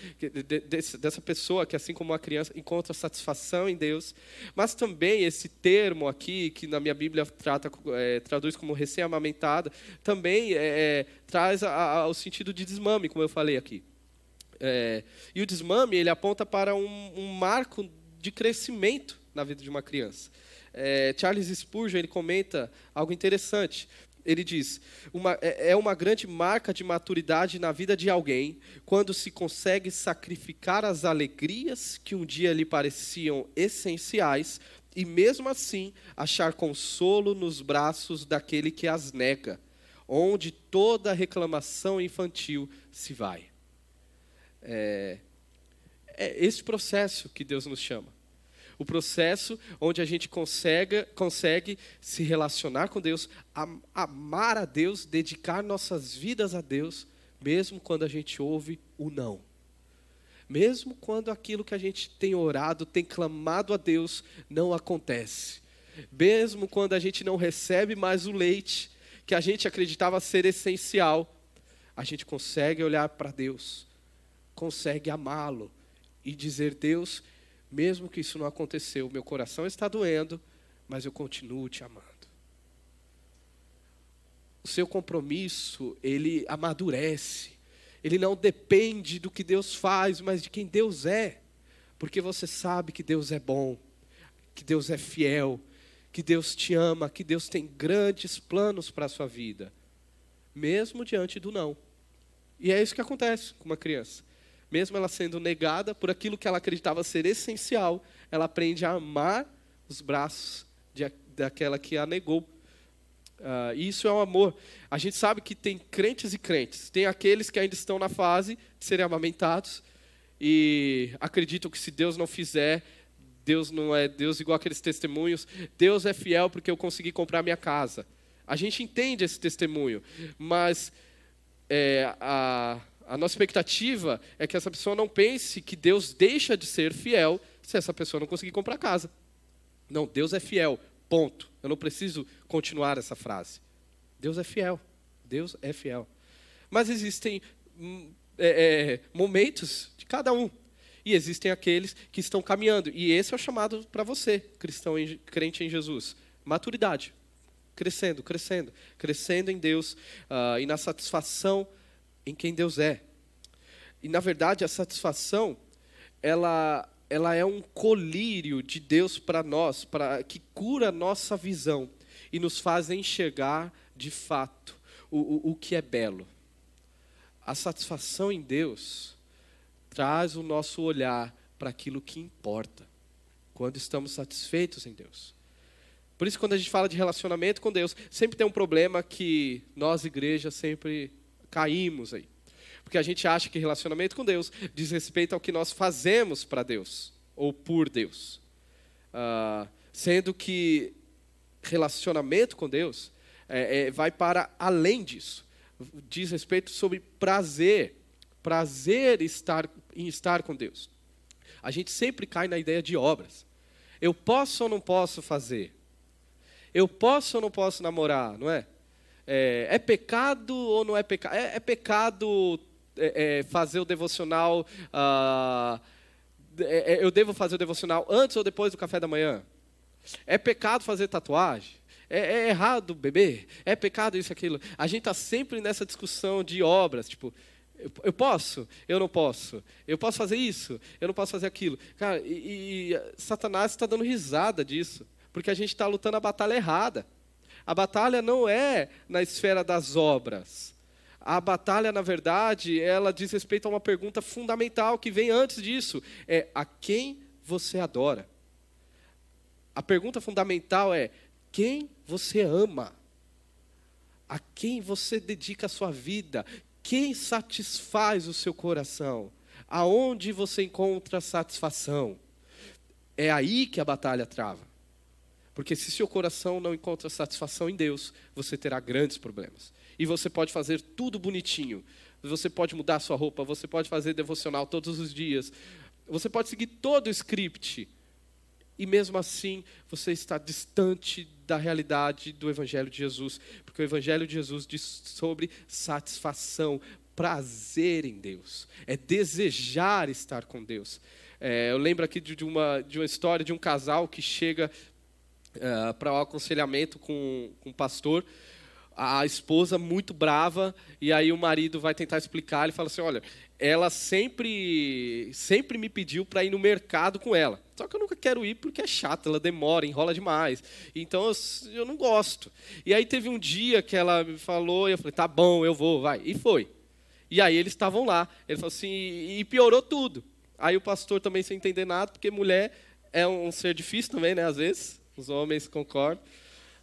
dessa pessoa que, assim como a criança, encontra satisfação em Deus, mas também esse termo aqui, que na minha Bíblia trata, é, traduz como recém-amamentada, também é, é, traz a, a, o sentido de desmame, como eu falei aqui. É, e o desmame ele aponta para um, um, marco de crescimento na vida de uma criança. É, Charles Spurgeon ele comenta algo interessante. Ele diz: uma, é, é uma grande marca de maturidade na vida de alguém quando se consegue sacrificar as alegrias que um dia lhe pareciam essenciais e, mesmo assim, achar consolo nos braços daquele que as nega, onde toda reclamação infantil se vai. É, é esse processo que Deus nos chama. O processo onde a gente consegue, consegue se relacionar com Deus, amar a Deus, dedicar nossas vidas a Deus, mesmo quando a gente ouve o não. Mesmo quando aquilo que a gente tem orado, tem clamado a Deus, não acontece. Mesmo quando a gente não recebe mais o leite que a gente acreditava ser essencial, a gente consegue olhar para Deus consegue amá-lo e dizer: Deus, mesmo que isso não aconteceu, meu coração está doendo, mas eu continuo te amando. O seu compromisso, ele amadurece. Ele não depende do que Deus faz, mas de quem Deus é. Porque você sabe que Deus é bom, que Deus é fiel, que Deus te ama, que Deus tem grandes planos para a sua vida, mesmo diante do não. E é isso que acontece com uma criança. Mesmo ela sendo negada por aquilo que ela acreditava ser essencial, ela aprende a amar os braços de, daquela que a negou. Uh, isso é um amor. A gente sabe que tem crentes e crentes. Tem aqueles que ainda estão na fase de serem amamentados e acreditam que se Deus não fizer, Deus não é Deus igual aqueles testemunhos. Deus é fiel porque eu consegui comprar minha casa. A gente entende esse testemunho, mas é, a, a nossa expectativa é que essa pessoa não pense que Deus deixa de ser fiel se essa pessoa não conseguir comprar casa. Não, Deus é fiel, ponto. Eu não preciso continuar essa frase. Deus é fiel. Deus é fiel. Mas existem hum, é, é, momentos de cada um. E existem aqueles que estão caminhando. E esse é o chamado para você, cristão, crente em Jesus. Maturidade crescendo, crescendo, crescendo em Deus uh, e na satisfação em quem Deus é. E na verdade a satisfação ela ela é um colírio de Deus para nós, para que cura a nossa visão e nos faz enxergar de fato o, o, o que é belo. A satisfação em Deus traz o nosso olhar para aquilo que importa, quando estamos satisfeitos em Deus. Por isso, quando a gente fala de relacionamento com Deus, sempre tem um problema que nós, igreja, sempre caímos aí. Porque a gente acha que relacionamento com Deus diz respeito ao que nós fazemos para Deus, ou por Deus. Uh, sendo que relacionamento com Deus é, é, vai para além disso. Diz respeito sobre prazer. Prazer estar, em estar com Deus. A gente sempre cai na ideia de obras. Eu posso ou não posso fazer? Eu posso ou não posso namorar, não é? É, é pecado ou não é pecado? É, é pecado é, é fazer o devocional. Ah, é, é, eu devo fazer o devocional antes ou depois do café da manhã? É pecado fazer tatuagem? É, errado beber? É pecado isso aquilo? A gente está sempre nessa discussão de obras, tipo, eu posso? Eu não posso. Eu posso fazer isso? Eu não posso fazer aquilo. Cara, e, e Satanás está dando risada disso porque a gente está lutando a batalha errada. A batalha não é na esfera das obras. A batalha, na verdade, ela diz respeito a uma pergunta fundamental que vem antes disso: é a quem você adora? A pergunta fundamental é: quem você ama? A quem você dedica a sua vida? Quem satisfaz o seu coração? Aonde você encontra satisfação? É aí que a batalha trava. Porque se seu coração não encontra satisfação em Deus, você terá grandes problemas. E você pode fazer tudo bonitinho. Você pode mudar sua roupa, você pode fazer devocional todos os dias. Você pode seguir todo o script. E mesmo assim, você está distante da realidade do Evangelho de Jesus. Porque o Evangelho de Jesus diz sobre satisfação, prazer em Deus. É desejar estar com Deus. É, eu lembro aqui de uma, de uma história de um casal que chega uh, para o um aconselhamento com, com o pastor. A esposa muito brava, e aí o marido vai tentar explicar. Ele fala assim: Olha, ela sempre, sempre me pediu para ir no mercado com ela. Só que eu nunca quero ir porque é chato, ela demora, enrola demais. Então eu, eu não gosto. E aí teve um dia que ela me falou, e eu falei: Tá bom, eu vou, vai. E foi. E aí eles estavam lá. Ele falou assim: E piorou tudo. Aí o pastor também sem entender nada, porque mulher é um ser difícil também, né, às vezes. Os homens concordam.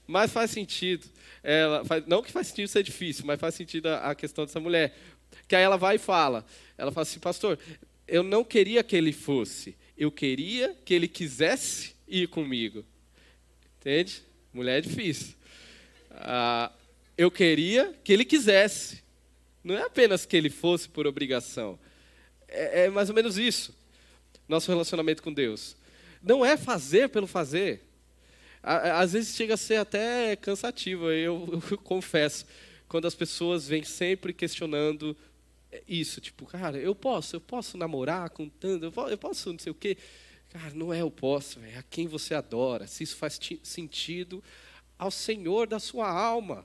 Mas faz sentido. Ela faz, não que faz sentido ser difícil, mas faz sentido a, a questão dessa mulher. Que aí ela vai e fala. Ela fala assim, pastor, eu não queria que ele fosse. Eu queria que ele quisesse ir comigo. Entende? Mulher é difícil. Ah, eu queria que ele quisesse. Não é apenas que ele fosse por obrigação. É, é mais ou menos isso. Nosso relacionamento com Deus. Não é fazer pelo fazer às vezes chega a ser até cansativo, eu, eu confesso, quando as pessoas vêm sempre questionando isso, tipo, cara, eu posso, eu posso namorar com tanto, eu posso, eu não sei o quê. Cara, não é o posso, é a quem você adora, se isso faz sentido ao Senhor da sua alma.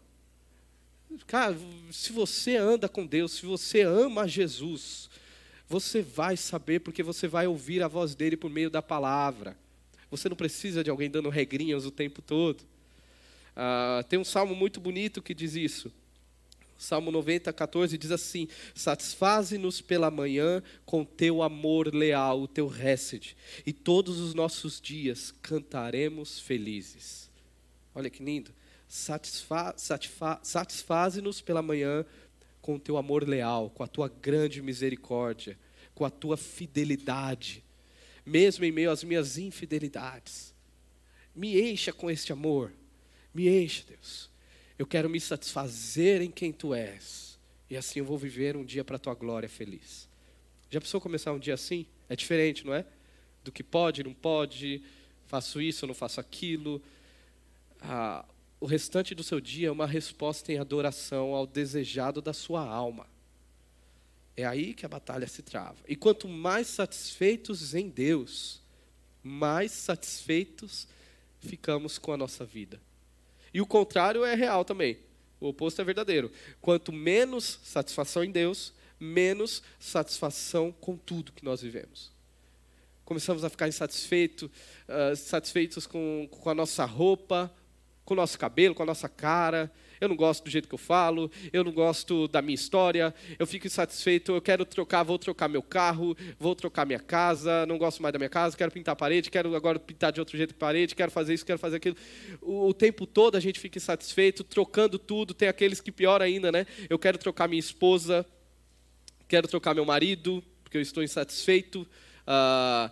Cara, se você anda com Deus, se você ama Jesus, você vai saber porque você vai ouvir a voz dele por meio da palavra. Você não precisa de alguém dando regrinhas o tempo todo. Ah, tem um salmo muito bonito que diz isso. Salmo 90, 14 diz assim: Satisfaze-nos pela manhã com teu amor leal, o teu récede, e todos os nossos dias cantaremos felizes. Olha que lindo. Satisfa, satisfa, satisfaze-nos pela manhã com o teu amor leal, com a tua grande misericórdia, com a tua fidelidade, mesmo em meio às minhas infidelidades. Me encha com este amor, me encha, Deus. Eu quero me satisfazer em quem tu és, e assim eu vou viver um dia para a tua glória feliz. Já precisou começar um dia assim? É diferente, não é? Do que pode, não pode, faço isso, não faço aquilo. Ah, o restante do seu dia é uma resposta em adoração ao desejado da sua alma. É aí que a batalha se trava. E quanto mais satisfeitos em Deus, mais satisfeitos ficamos com a nossa vida. E o contrário é real também. O oposto é verdadeiro. Quanto menos satisfação em Deus, menos satisfação com tudo que nós vivemos. Começamos a ficar insatisfeitos, uh, satisfeitos com, com a nossa roupa, com o nosso cabelo, com a nossa cara. Eu não gosto do jeito que eu falo, eu não gosto da minha história, eu fico insatisfeito, eu quero trocar, vou trocar meu carro, vou trocar minha casa, não gosto mais da minha casa, quero pintar a parede, quero agora pintar de outro jeito a parede, quero fazer isso, quero fazer aquilo. O, o tempo todo a gente fica insatisfeito, trocando tudo, tem aqueles que pior ainda, né? Eu quero trocar minha esposa, quero trocar meu marido, porque eu estou insatisfeito. Uh,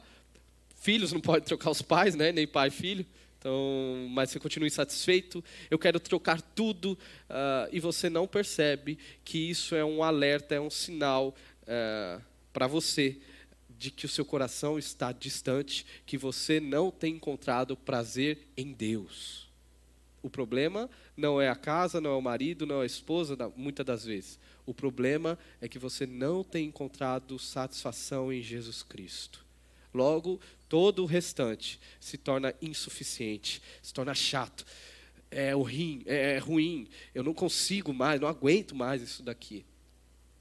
filhos não podem trocar os pais, né? Nem pai e filho. Então, mas você continua insatisfeito, eu quero trocar tudo, uh, e você não percebe que isso é um alerta, é um sinal uh, para você de que o seu coração está distante, que você não tem encontrado prazer em Deus. O problema não é a casa, não é o marido, não é a esposa, muitas das vezes. O problema é que você não tem encontrado satisfação em Jesus Cristo. Logo, todo o restante se torna insuficiente, se torna chato, é, ruim, é, é ruim, eu não consigo mais, não aguento mais isso daqui.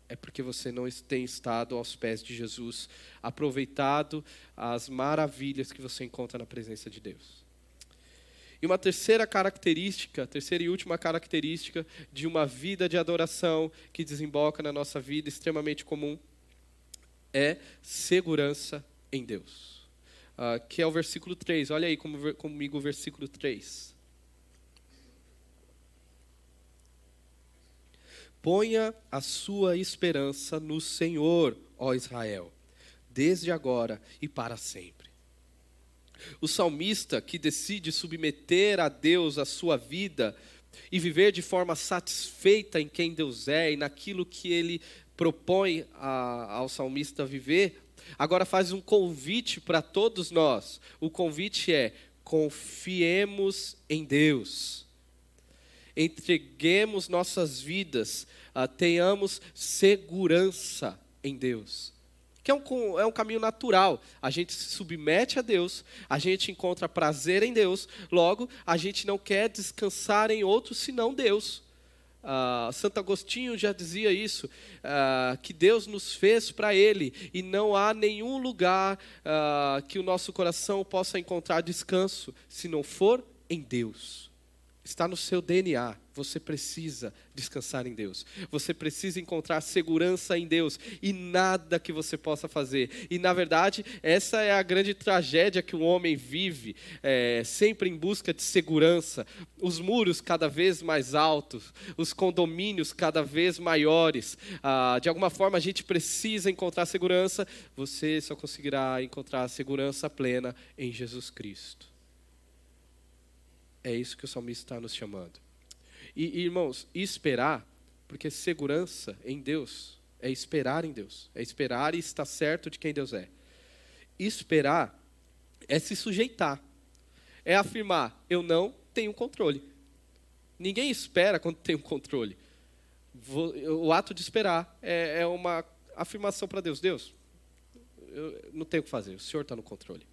É porque você não tem estado aos pés de Jesus, aproveitado as maravilhas que você encontra na presença de Deus. E uma terceira característica, terceira e última característica de uma vida de adoração que desemboca na nossa vida extremamente comum é segurança em Deus. Uh, que é o versículo 3. Olha aí comigo o versículo 3. Ponha a sua esperança no Senhor, ó Israel, desde agora e para sempre. O salmista que decide submeter a Deus a sua vida e viver de forma satisfeita em quem Deus é e naquilo que ele propõe a, ao salmista viver, agora faz um convite para todos nós. O convite é: confiemos em Deus. Entreguemos nossas vidas, uh, tenhamos segurança em Deus. Que é um, é um caminho natural. A gente se submete a Deus, a gente encontra prazer em Deus, logo, a gente não quer descansar em outro senão Deus. Uh, Santo Agostinho já dizia isso, uh, que Deus nos fez para Ele e não há nenhum lugar uh, que o nosso coração possa encontrar descanso se não for em Deus. Está no seu DNA. Você precisa descansar em Deus. Você precisa encontrar segurança em Deus e nada que você possa fazer. E na verdade, essa é a grande tragédia que o homem vive, é, sempre em busca de segurança. Os muros cada vez mais altos, os condomínios cada vez maiores. Ah, de alguma forma, a gente precisa encontrar segurança. Você só conseguirá encontrar segurança plena em Jesus Cristo. É isso que o salmista está nos chamando. E, irmãos, esperar, porque segurança em Deus é esperar em Deus, é esperar e estar certo de quem Deus é. Esperar é se sujeitar, é afirmar: eu não tenho controle. Ninguém espera quando tem um controle. o ato de esperar é, é uma afirmação para Deus: Deus, eu não tenho o que fazer, o Senhor está no controle.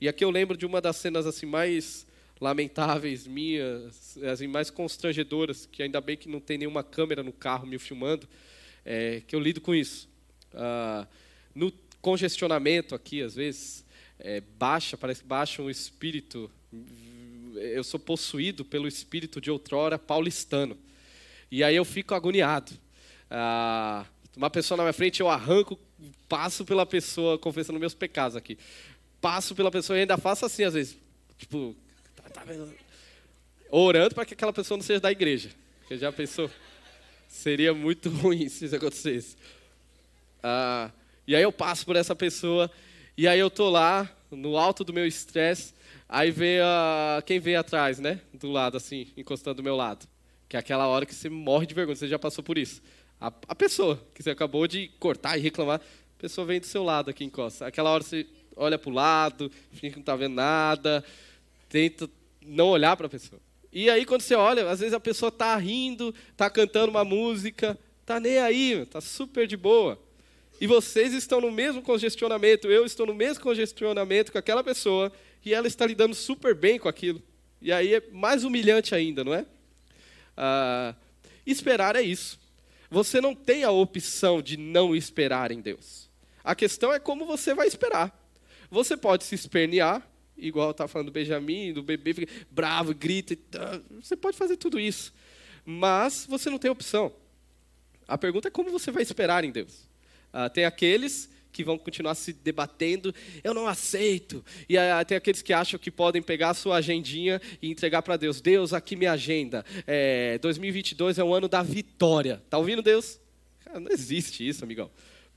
E aqui eu lembro de uma das cenas assim mais lamentáveis minhas, assim, mais constrangedoras, que ainda bem que não tem nenhuma câmera no carro me filmando, é, que eu lido com isso. Ah, no congestionamento aqui, às vezes, é, baixa, parece que baixa um espírito. Eu sou possuído pelo espírito de outrora paulistano. E aí eu fico agoniado. Ah, uma pessoa na minha frente, eu arranco, passo pela pessoa, confessando meus pecados aqui. Passo pela pessoa e ainda faço assim, às vezes. Tipo? Orando para que aquela pessoa não seja da igreja. Porque já pensou? Seria muito ruim se isso acontecesse. Ah, e aí eu passo por essa pessoa, e aí eu tô lá, no alto do meu estresse, aí vem a, quem vem atrás, né? Do lado, assim, encostando do meu lado. Que é aquela hora que você morre de vergonha, você já passou por isso. A, a pessoa que você acabou de cortar e reclamar, a pessoa vem do seu lado aqui, encosta. Aquela hora você olha para o lado, finge que não está vendo nada, tenta não olhar para a pessoa. E aí, quando você olha, às vezes a pessoa está rindo, está cantando uma música, está nem aí, está super de boa. E vocês estão no mesmo congestionamento, eu estou no mesmo congestionamento com aquela pessoa, e ela está lidando super bem com aquilo. E aí é mais humilhante ainda, não é? Ah, esperar é isso. Você não tem a opção de não esperar em Deus. A questão é como você vai esperar. Você pode se espernear, igual está falando do Benjamin, do bebê, fica bravo, grita. Você pode fazer tudo isso. Mas você não tem opção. A pergunta é como você vai esperar em Deus. Ah, tem aqueles que vão continuar se debatendo, eu não aceito. E uh, tem aqueles que acham que podem pegar a sua agendinha e entregar para Deus. Deus, aqui minha agenda. É, 2022 é o ano da vitória. Tá ouvindo Deus? Cara, não existe isso, amigão.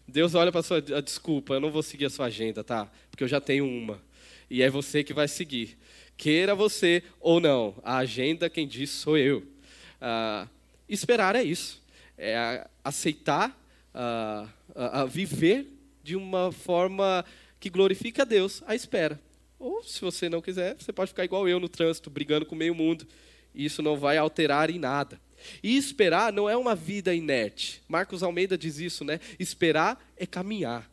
Deus olha para sua ah, desculpa, eu não vou seguir a sua agenda, tá? Porque eu já tenho uma. E é você que vai seguir. Queira você ou não, a agenda quem diz sou eu. Uh, esperar é isso. É aceitar, uh, viver de uma forma que glorifica a Deus à espera. Ou, se você não quiser, você pode ficar igual eu no trânsito, brigando com o meio mundo. Isso não vai alterar em nada. E esperar não é uma vida inerte. Marcos Almeida diz isso, né? Esperar é caminhar.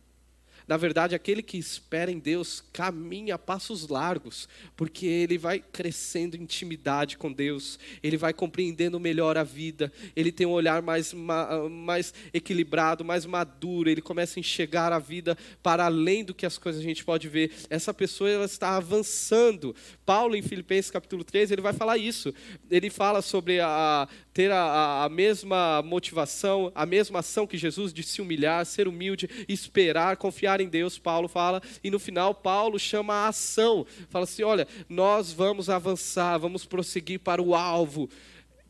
Na verdade, aquele que espera em Deus caminha passos largos, porque ele vai crescendo intimidade com Deus, ele vai compreendendo melhor a vida, ele tem um olhar mais, mais equilibrado, mais maduro, ele começa a enxergar a vida para além do que as coisas a gente pode ver. Essa pessoa ela está avançando. Paulo, em Filipenses capítulo 3, ele vai falar isso. Ele fala sobre a, ter a, a, mesma motivação, a mesma ação que Jesus de se humilhar, ser humilde, esperar, confiar em Deus, Paulo fala, e no final Paulo chama a ação, fala assim: olha, nós vamos avançar, vamos prosseguir para o alvo,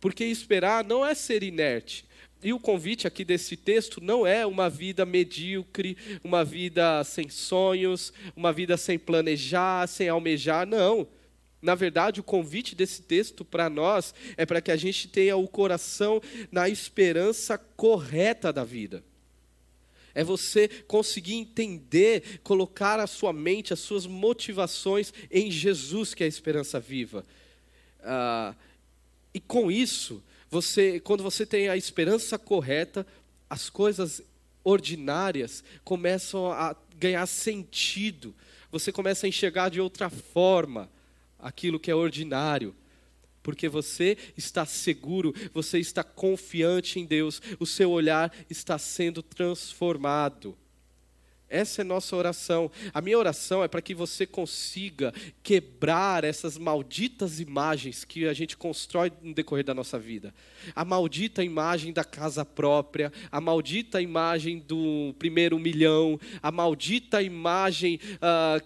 porque esperar não é ser inerte. E o convite aqui desse texto não é uma vida medíocre, uma vida sem sonhos, uma vida sem planejar, sem almejar, não. Na verdade, o convite desse texto para nós é para que a gente tenha o coração na esperança correta da vida. É você conseguir entender, colocar a sua mente, as suas motivações em Jesus, que é a esperança viva. Ah, e com isso, você, quando você tem a esperança correta, as coisas ordinárias começam a ganhar sentido. Você começa a enxergar de outra forma aquilo que é ordinário, porque você está seguro, você está confiante em Deus, o seu olhar está sendo transformado. Essa é nossa oração. A minha oração é para que você consiga quebrar essas malditas imagens que a gente constrói no decorrer da nossa vida. A maldita imagem da casa própria, a maldita imagem do primeiro milhão, a maldita imagem uh,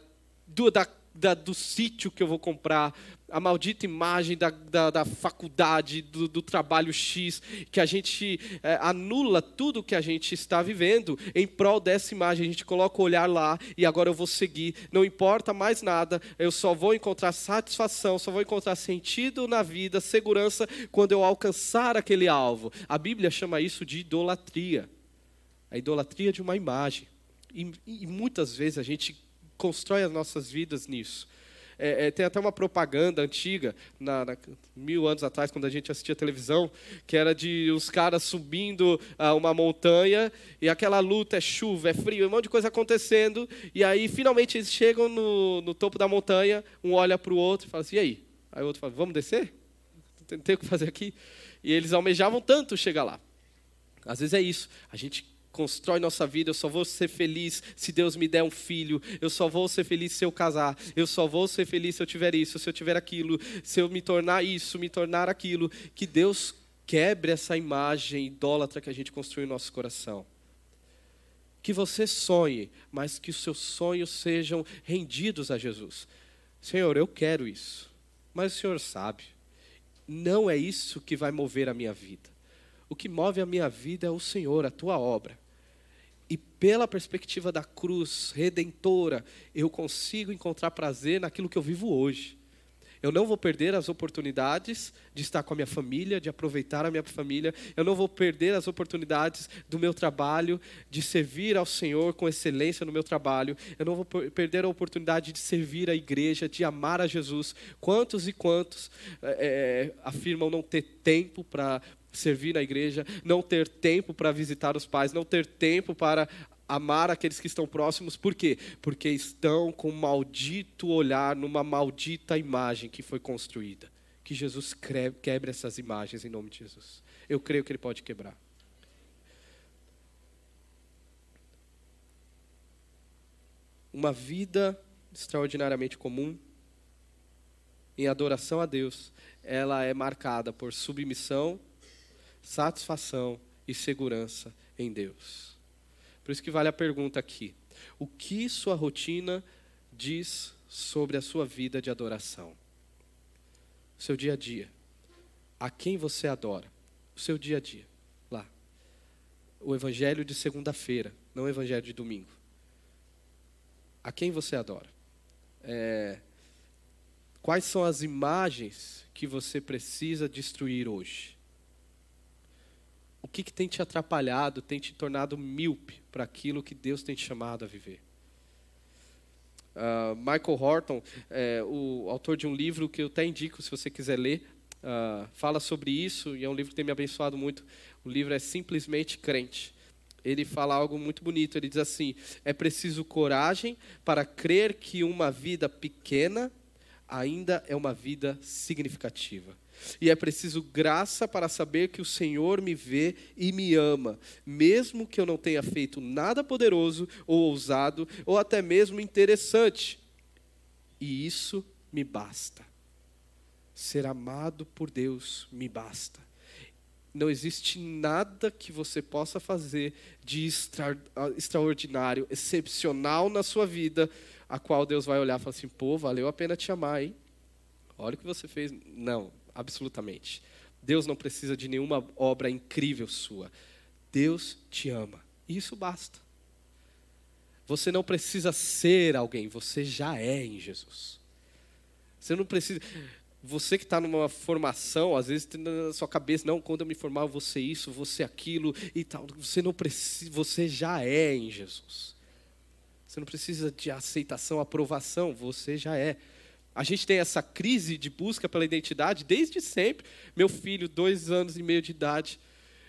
do, da da, do sítio que eu vou comprar, a maldita imagem da, da, da faculdade, do, do, trabalho X, que a gente é, anula tudo que a gente está vivendo em prol dessa imagem. A gente coloca o olhar lá e agora eu vou seguir, não importa mais nada, eu só vou encontrar satisfação, só vou encontrar sentido na vida, segurança, quando eu alcançar aquele alvo. A Bíblia chama isso de idolatria a idolatria de uma imagem. E, e muitas vezes a gente constrói as nossas vidas nisso. É, é, tem até uma propaganda antiga, na, na, mil anos atrás, quando a gente assistia televisão, que era de os caras subindo ah, uma montanha e aquela luta, é chuva, é frio, um monte de coisa acontecendo. E aí, finalmente, eles chegam no, no topo da montanha, um olha para o outro e fala assim: e aí? Aí o outro fala: vamos descer? Tem o que fazer aqui? E eles almejavam tanto chegar lá. Às vezes é isso. A gente constrói nossa vida, eu só vou ser feliz se Deus me der um filho, eu só vou ser feliz se eu casar, eu só vou ser feliz se eu tiver isso, se eu tiver aquilo, se eu me tornar isso, me tornar aquilo. Que Deus quebre essa imagem idólatra que a gente construiu no nosso coração. Que você sonhe, mas que os seus sonhos sejam rendidos a Jesus. Senhor, eu quero isso, mas o Senhor sabe, não é isso que vai mover a minha vida. O que move a minha vida é o Senhor, a tua obra. E pela perspectiva da cruz redentora, eu consigo encontrar prazer naquilo que eu vivo hoje. Eu não vou perder as oportunidades de estar com a minha família, de aproveitar a minha família. Eu não vou perder as oportunidades do meu trabalho, de servir ao Senhor com excelência no meu trabalho. Eu não vou perder a oportunidade de servir a igreja, de amar a Jesus. Quantos e quantos é, afirmam não ter tempo para servir na igreja, não ter tempo para visitar os pais, não ter tempo para amar aqueles que estão próximos, por quê? Porque estão com um maldito olhar numa maldita imagem que foi construída. Que Jesus quebre essas imagens em nome de Jesus. Eu creio que Ele pode quebrar. Uma vida extraordinariamente comum, em adoração a Deus, ela é marcada por submissão, satisfação e segurança em Deus. Por isso que vale a pergunta aqui: o que sua rotina diz sobre a sua vida de adoração? O seu dia a dia. A quem você adora? O seu dia a dia. Lá. O evangelho de segunda-feira, não o evangelho de domingo. A quem você adora? É, quais são as imagens que você precisa destruir hoje? O que, que tem te atrapalhado, tem te tornado míope para aquilo que Deus tem te chamado a viver. Uh, Michael Horton, é, o autor de um livro que eu até indico se você quiser ler, uh, fala sobre isso e é um livro que tem me abençoado muito. O livro é Simplesmente Crente. Ele fala algo muito bonito. Ele diz assim: é preciso coragem para crer que uma vida pequena ainda é uma vida significativa. E é preciso graça para saber que o Senhor me vê e me ama, mesmo que eu não tenha feito nada poderoso ou ousado ou até mesmo interessante. E isso me basta. Ser amado por Deus me basta. Não existe nada que você possa fazer de extra, extraordinário, excepcional na sua vida, a qual Deus vai olhar e falar assim: pô, valeu a pena te amar, hein? Olha o que você fez. Não, absolutamente. Deus não precisa de nenhuma obra incrível sua. Deus te ama. E isso basta. Você não precisa ser alguém, você já é em Jesus. Você não precisa. Você que está numa formação, às vezes tem na sua cabeça, não, quando eu me formar, ser isso, ser aquilo e tal. Você não precisa, você já é em Jesus. Você não precisa de aceitação, aprovação, você já é. A gente tem essa crise de busca pela identidade desde sempre. Meu filho, dois anos e meio de idade,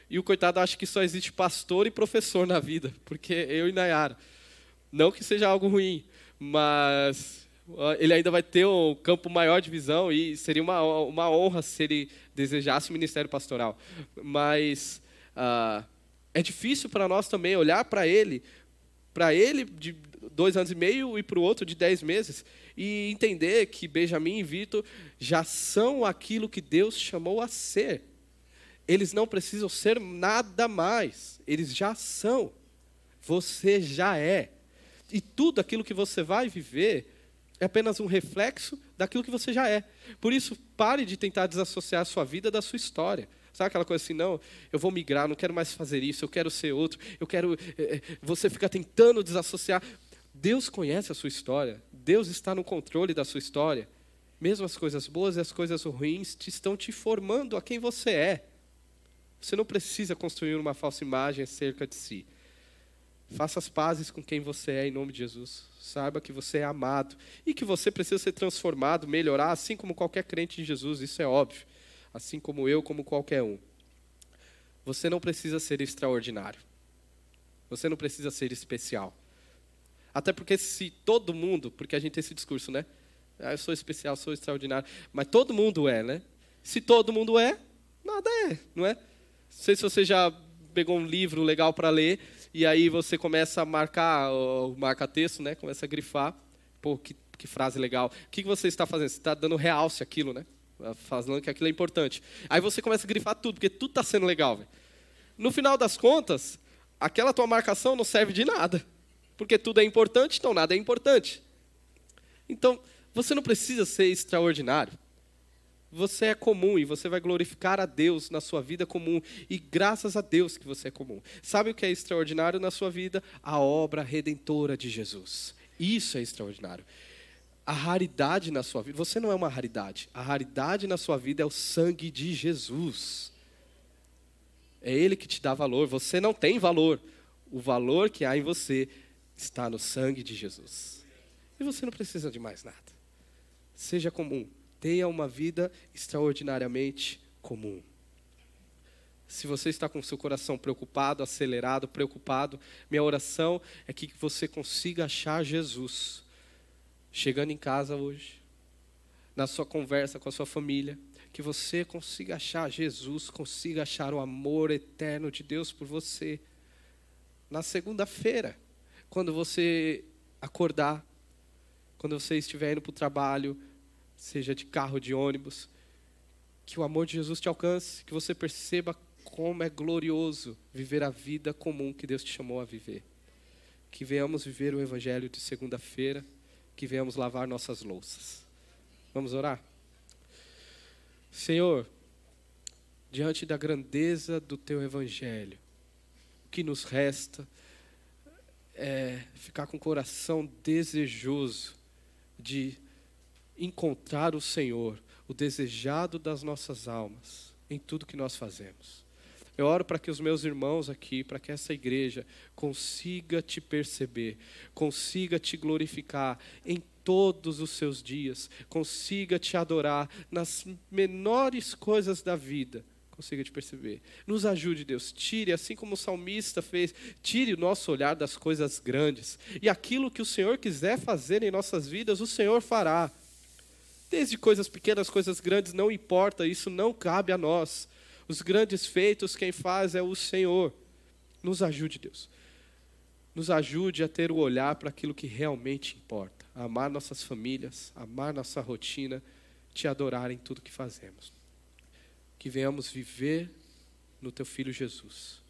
e o coitado acha que só existe pastor e professor na vida, porque eu e Nayara. Não que seja algo ruim, mas ele ainda vai ter um campo maior de visão e seria uma, uma honra se ele desejasse o ministério pastoral. Mas uh, é difícil para nós também olhar para ele, para ele de dois anos e meio e para o outro de dez meses, e entender que Benjamin e Vitor já são aquilo que Deus chamou a ser. Eles não precisam ser nada mais, eles já são. Você já é. E tudo aquilo que você vai viver é apenas um reflexo daquilo que você já é. Por isso, pare de tentar desassociar a sua vida da sua história. Sabe aquela coisa assim, não, eu vou migrar, não quero mais fazer isso, eu quero ser outro, eu quero. É, você fica tentando desassociar. Deus conhece a sua história, Deus está no controle da sua história. Mesmo as coisas boas e as coisas ruins te estão te formando a quem você é. Você não precisa construir uma falsa imagem acerca de si. Faça as pazes com quem você é em nome de Jesus. Saiba que você é amado e que você precisa ser transformado, melhorar, assim como qualquer crente em Jesus, isso é óbvio. Assim como eu, como qualquer um. Você não precisa ser extraordinário. Você não precisa ser especial. Até porque se todo mundo, porque a gente tem esse discurso, né? Ah, eu sou especial, sou extraordinário. Mas todo mundo é, né? Se todo mundo é, nada é, não é? Não sei se você já pegou um livro legal para ler e aí você começa a marcar, o marca-texto, né? Começa a grifar. Pô, que, que frase legal. O que, que você está fazendo? Você está dando realce aquilo, né? Falando que aquilo é importante. Aí você começa a grifar tudo, porque tudo está sendo legal. Véio. No final das contas, aquela tua marcação não serve de nada. Porque tudo é importante, então nada é importante. Então, você não precisa ser extraordinário. Você é comum e você vai glorificar a Deus na sua vida comum. E graças a Deus que você é comum. Sabe o que é extraordinário na sua vida? A obra redentora de Jesus. Isso é extraordinário. A raridade na sua vida, você não é uma raridade. A raridade na sua vida é o sangue de Jesus. É Ele que te dá valor. Você não tem valor. O valor que há em você está no sangue de Jesus. E você não precisa de mais nada. Seja comum tenha uma vida extraordinariamente comum. Se você está com seu coração preocupado, acelerado, preocupado, minha oração é que você consiga achar Jesus chegando em casa hoje, na sua conversa com a sua família, que você consiga achar Jesus, consiga achar o amor eterno de Deus por você. Na segunda-feira, quando você acordar, quando você estiver indo para o trabalho, seja de carro, de ônibus, que o amor de Jesus te alcance, que você perceba como é glorioso viver a vida comum que Deus te chamou a viver. Que venhamos viver o evangelho de segunda-feira, que venhamos lavar nossas louças. Vamos orar? Senhor, diante da grandeza do teu evangelho, o que nos resta é ficar com o coração desejoso de encontrar o Senhor, o desejado das nossas almas, em tudo que nós fazemos. Eu oro para que os meus irmãos aqui, para que essa igreja consiga te perceber, consiga te glorificar em todos os seus dias, consiga te adorar nas menores coisas da vida, consiga te perceber. Nos ajude, Deus, tire, assim como o salmista fez, tire o nosso olhar das coisas grandes, e aquilo que o Senhor quiser fazer em nossas vidas, o Senhor fará. Desde coisas pequenas, coisas grandes, não importa, isso não cabe a nós. Os grandes feitos, quem faz é o Senhor. Nos ajude, Deus. Nos ajude a ter o olhar para aquilo que realmente importa. amar nossas famílias, amar nossa rotina, te adorar em tudo que fazemos. Que venhamos viver no teu filho Jesus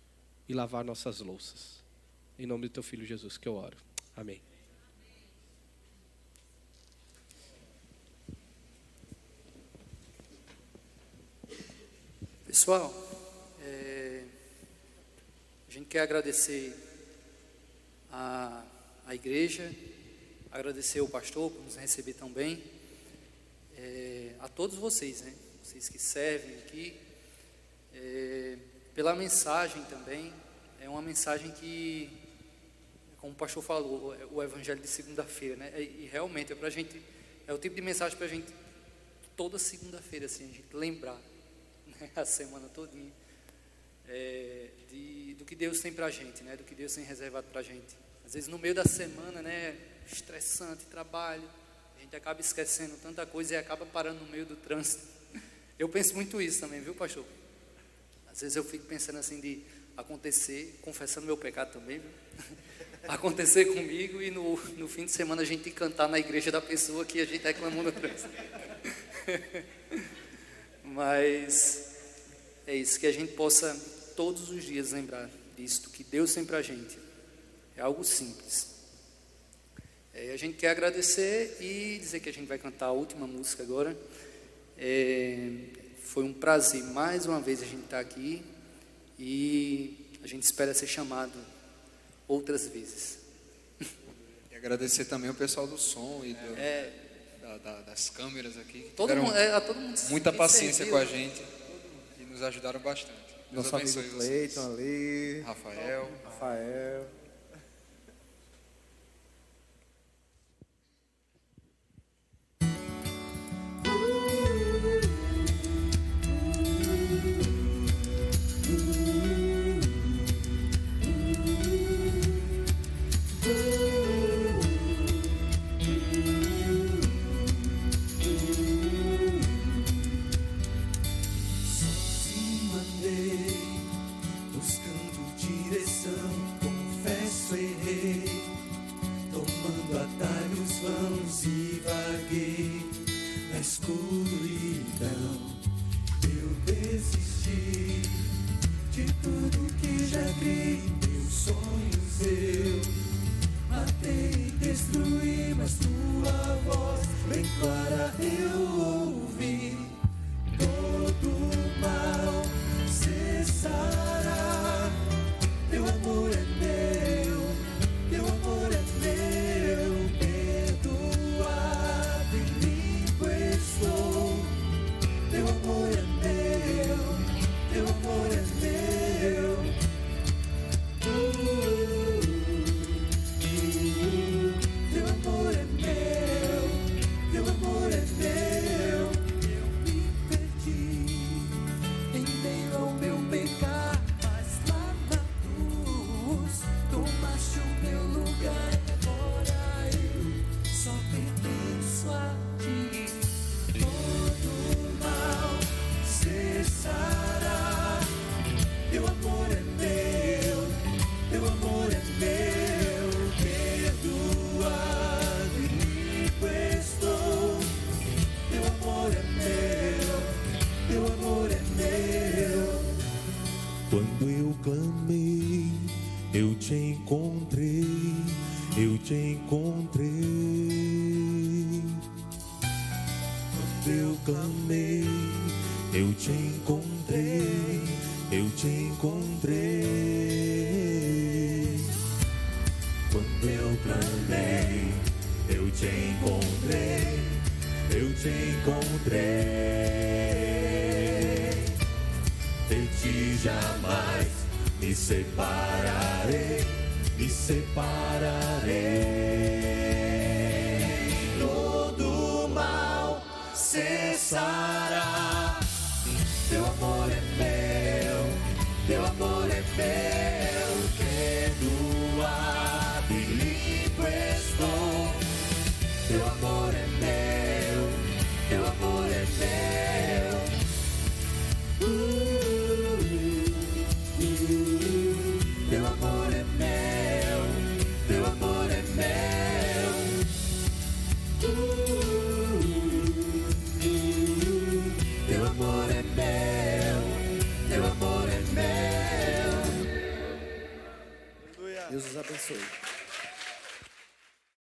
e lavar nossas louças. Em nome do teu filho Jesus que eu oro. Amém.
Pessoal, é, a gente quer agradecer a, a igreja, agradecer o pastor por nos receber tão bem, é, a todos vocês, né? Vocês que servem aqui, é, pela mensagem também, é uma mensagem que, como o pastor falou, é o evangelho de segunda-feira, né? E, realmente é para gente, é o tipo de mensagem para a gente toda segunda-feira, assim, a gente lembrar a semana todinha, é, de, do que Deus tem para a gente, né? do que Deus tem reservado para a gente. Às vezes no meio da semana, né, estressante, trabalho, a gente acaba esquecendo tanta coisa e acaba parando no meio do trânsito. Eu penso muito isso também, viu, pastor? Às vezes eu fico pensando assim de acontecer, confessando meu pecado também, viu? acontecer comigo e no, no fim de semana a gente cantar na igreja da pessoa que a gente reclamou no trânsito. Mas é isso, que a gente possa todos os dias lembrar disso, que Deus tem para a gente. É algo simples. É, a gente quer agradecer e dizer que a gente vai cantar a última música agora. É, foi um prazer mais uma vez a gente estar tá aqui e a gente espera ser chamado outras vezes.
E agradecer também o pessoal do som e do, é, da, da, das câmeras aqui.
Todo mundo, é, todo mundo
muita paciência com a gente nos ajudaram bastante.
Deus Nosso amigo Cleiton ali.
Rafael.
Rafael.